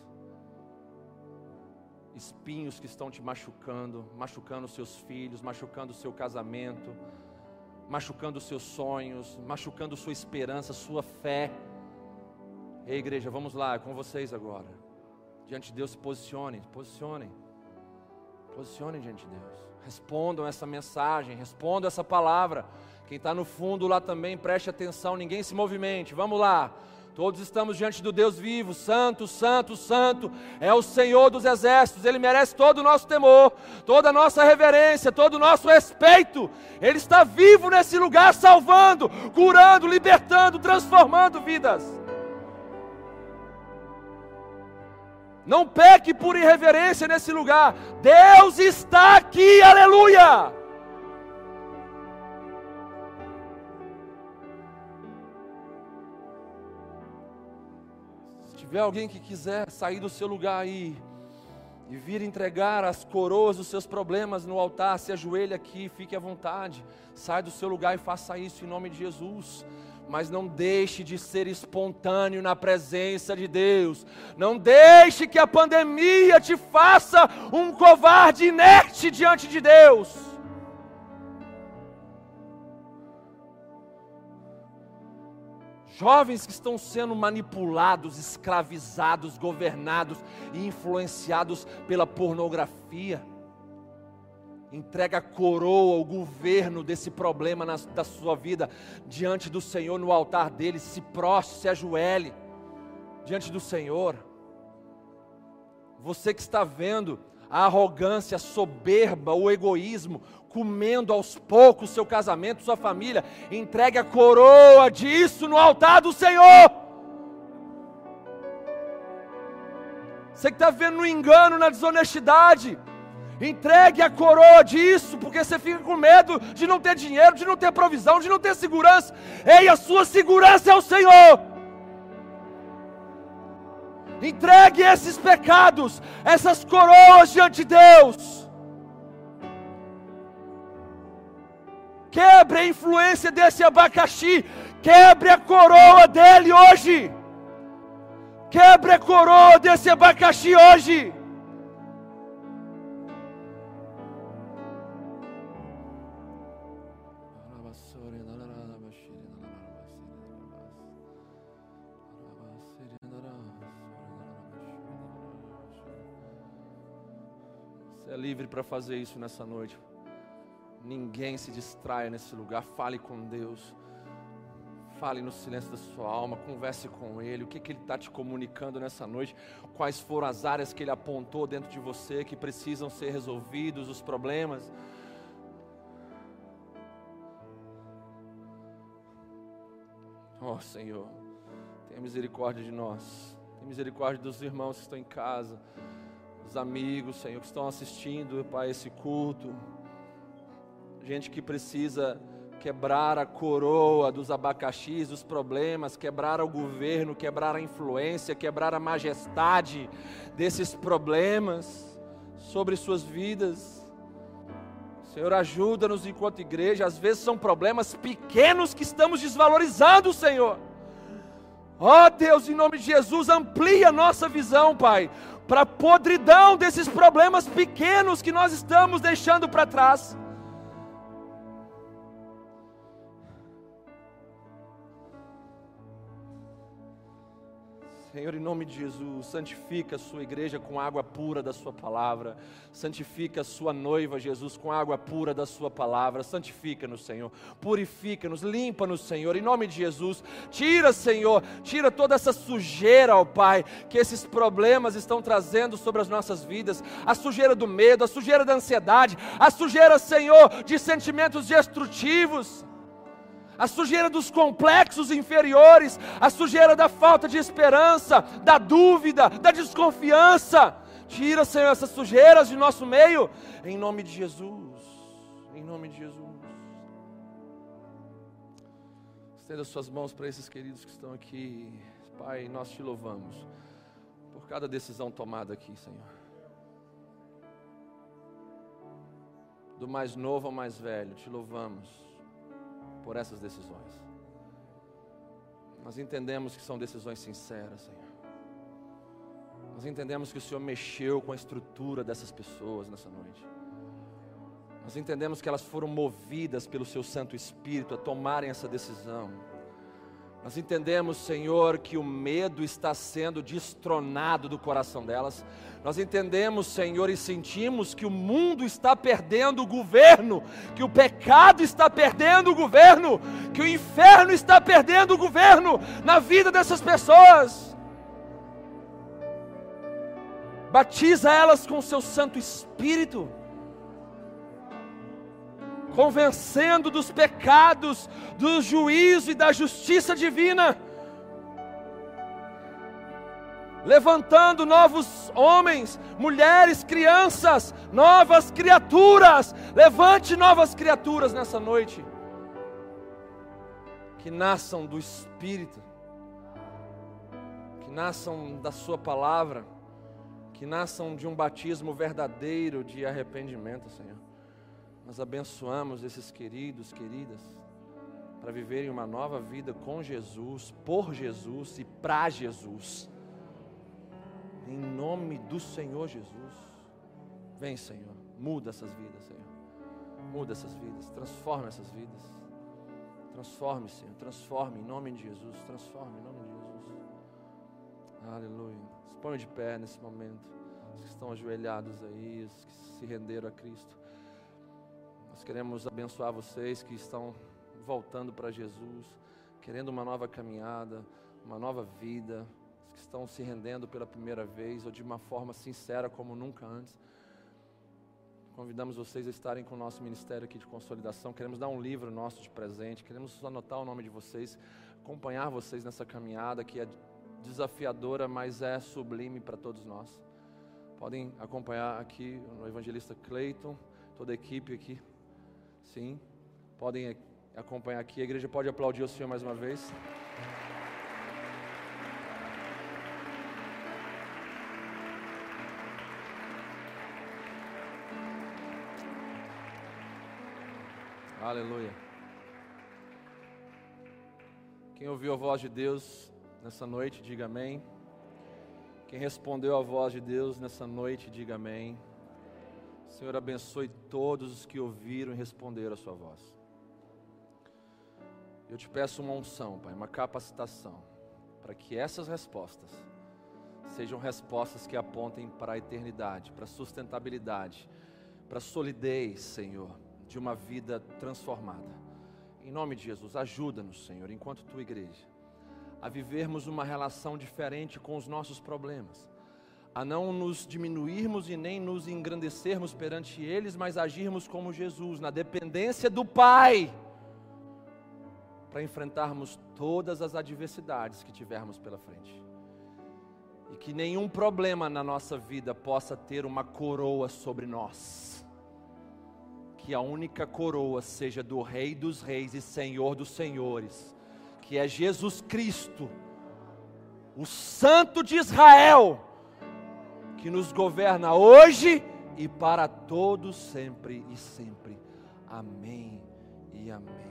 espinhos que estão te machucando, machucando seus filhos, machucando o seu casamento machucando seus sonhos, machucando sua esperança, sua fé. Ei, igreja, vamos lá, é com vocês agora. Diante de Deus, se posicionem, posicionem. Posicionem diante de Deus. Respondam essa mensagem, respondam essa palavra. Quem está no fundo lá também, preste atenção, ninguém se movimente. Vamos lá. Todos estamos diante do Deus vivo, Santo, Santo, Santo, é o Senhor dos exércitos, Ele merece todo o nosso temor, toda a nossa reverência, todo o nosso respeito. Ele está vivo nesse lugar, salvando, curando, libertando, transformando vidas. Não peque por irreverência nesse lugar, Deus está aqui, aleluia. Tiver alguém que quiser sair do seu lugar aí e vir entregar as coroas dos seus problemas no altar, se ajoelhe aqui, fique à vontade, sai do seu lugar e faça isso em nome de Jesus. mas não deixe de ser espontâneo na presença de Deus. Não deixe que a pandemia te faça um covarde inerte diante de Deus. Jovens que estão sendo manipulados, escravizados, governados e influenciados pela pornografia entrega a coroa, o governo desse problema na, da sua vida diante do Senhor no altar dele, se prostre, se ajoelhe diante do Senhor. Você que está vendo a arrogância, a soberba, o egoísmo comendo aos poucos seu casamento, sua família, entregue a coroa disso no altar do Senhor. Você que está vendo no engano, na desonestidade, Entregue a coroa disso, porque você fica com medo de não ter dinheiro, de não ter provisão, de não ter segurança. Ei, a sua segurança é o Senhor. Entregue esses pecados, essas coroas diante de Deus. Quebre a influência desse abacaxi. Quebre a coroa dele hoje. Quebre a coroa desse abacaxi hoje. Livre para fazer isso nessa noite. Ninguém se distraia nesse lugar. Fale com Deus. Fale no silêncio da sua alma. Converse com Ele. O que, que Ele está te comunicando nessa noite? Quais foram as áreas que Ele apontou dentro de você que precisam ser resolvidos, os problemas. Oh Senhor, tenha misericórdia de nós. Tenha misericórdia dos irmãos que estão em casa os amigos, Senhor, que estão assistindo, Pai, esse culto. Gente que precisa quebrar a coroa dos abacaxis, dos problemas, quebrar o governo, quebrar a influência, quebrar a majestade desses problemas sobre suas vidas. Senhor, ajuda-nos enquanto igreja. Às vezes são problemas pequenos que estamos desvalorizando, Senhor. Ó oh, Deus, em nome de Jesus, amplia a nossa visão, Pai para a podridão desses problemas pequenos que nós estamos deixando para trás. Senhor, em nome de Jesus, santifica a sua igreja com água pura da sua palavra. Santifica a sua noiva, Jesus, com água pura da sua palavra. Santifica-nos, Senhor. Purifica-nos, limpa-nos, Senhor. Em nome de Jesus, tira, Senhor, tira toda essa sujeira, ó Pai, que esses problemas estão trazendo sobre as nossas vidas. A sujeira do medo, a sujeira da ansiedade, a sujeira, Senhor, de sentimentos destrutivos a sujeira dos complexos inferiores, a sujeira da falta de esperança, da dúvida, da desconfiança. Tira, Senhor, essas sujeiras de nosso meio, em nome de Jesus. Em nome de Jesus. Estenda suas mãos para esses queridos que estão aqui. Pai, nós te louvamos por cada decisão tomada aqui, Senhor. Do mais novo ao mais velho, te louvamos por essas decisões. Nós entendemos que são decisões sinceras, Senhor. Nós entendemos que o Senhor mexeu com a estrutura dessas pessoas nessa noite. Nós entendemos que elas foram movidas pelo Seu Santo Espírito a tomarem essa decisão. Nós entendemos, Senhor, que o medo está sendo destronado do coração delas. Nós entendemos, Senhor, e sentimos que o mundo está perdendo o governo, que o pecado está perdendo o governo, que o inferno está perdendo o governo na vida dessas pessoas. Batiza elas com o seu Santo Espírito convencendo dos pecados, do juízo e da justiça divina, levantando novos homens, mulheres, crianças, novas criaturas. Levante novas criaturas nessa noite, que nasçam do Espírito, que nasçam da Sua palavra, que nasçam de um batismo verdadeiro de arrependimento, Senhor. Nós abençoamos esses queridos, queridas. para viverem uma nova vida com Jesus, por Jesus e para Jesus. Em nome do Senhor Jesus. Vem, Senhor, muda essas vidas, Senhor. Muda essas vidas, transforma essas vidas. Transforme, Senhor, transforme em nome de Jesus. Transforme em nome de Jesus. Aleluia. Se ponham de pé nesse momento. Os que estão ajoelhados aí, os que se renderam a Cristo. Nós queremos abençoar vocês que estão voltando para Jesus, querendo uma nova caminhada, uma nova vida, que estão se rendendo pela primeira vez ou de uma forma sincera como nunca antes. Convidamos vocês a estarem com o nosso ministério aqui de consolidação. Queremos dar um livro nosso de presente, queremos anotar o nome de vocês, acompanhar vocês nessa caminhada que é desafiadora, mas é sublime para todos nós. Podem acompanhar aqui o evangelista Cleiton, toda a equipe aqui. Sim, podem acompanhar aqui. A igreja pode aplaudir o Senhor mais uma vez. Aleluia. Quem ouviu a voz de Deus nessa noite, diga amém. Quem respondeu à voz de Deus nessa noite, diga amém. Senhor, abençoe todos os que ouviram e responderam a sua voz. Eu te peço uma unção, Pai, uma capacitação, para que essas respostas sejam respostas que apontem para a eternidade, para a sustentabilidade, para a solidez, Senhor, de uma vida transformada. Em nome de Jesus, ajuda-nos, Senhor, enquanto tua igreja, a vivermos uma relação diferente com os nossos problemas a não nos diminuirmos e nem nos engrandecermos perante eles, mas agirmos como Jesus, na dependência do Pai, para enfrentarmos todas as adversidades que tivermos pela frente. E que nenhum problema na nossa vida possa ter uma coroa sobre nós. Que a única coroa seja do Rei dos Reis e Senhor dos Senhores, que é Jesus Cristo, o Santo de Israel que nos governa hoje e para todos sempre e sempre. Amém e amém.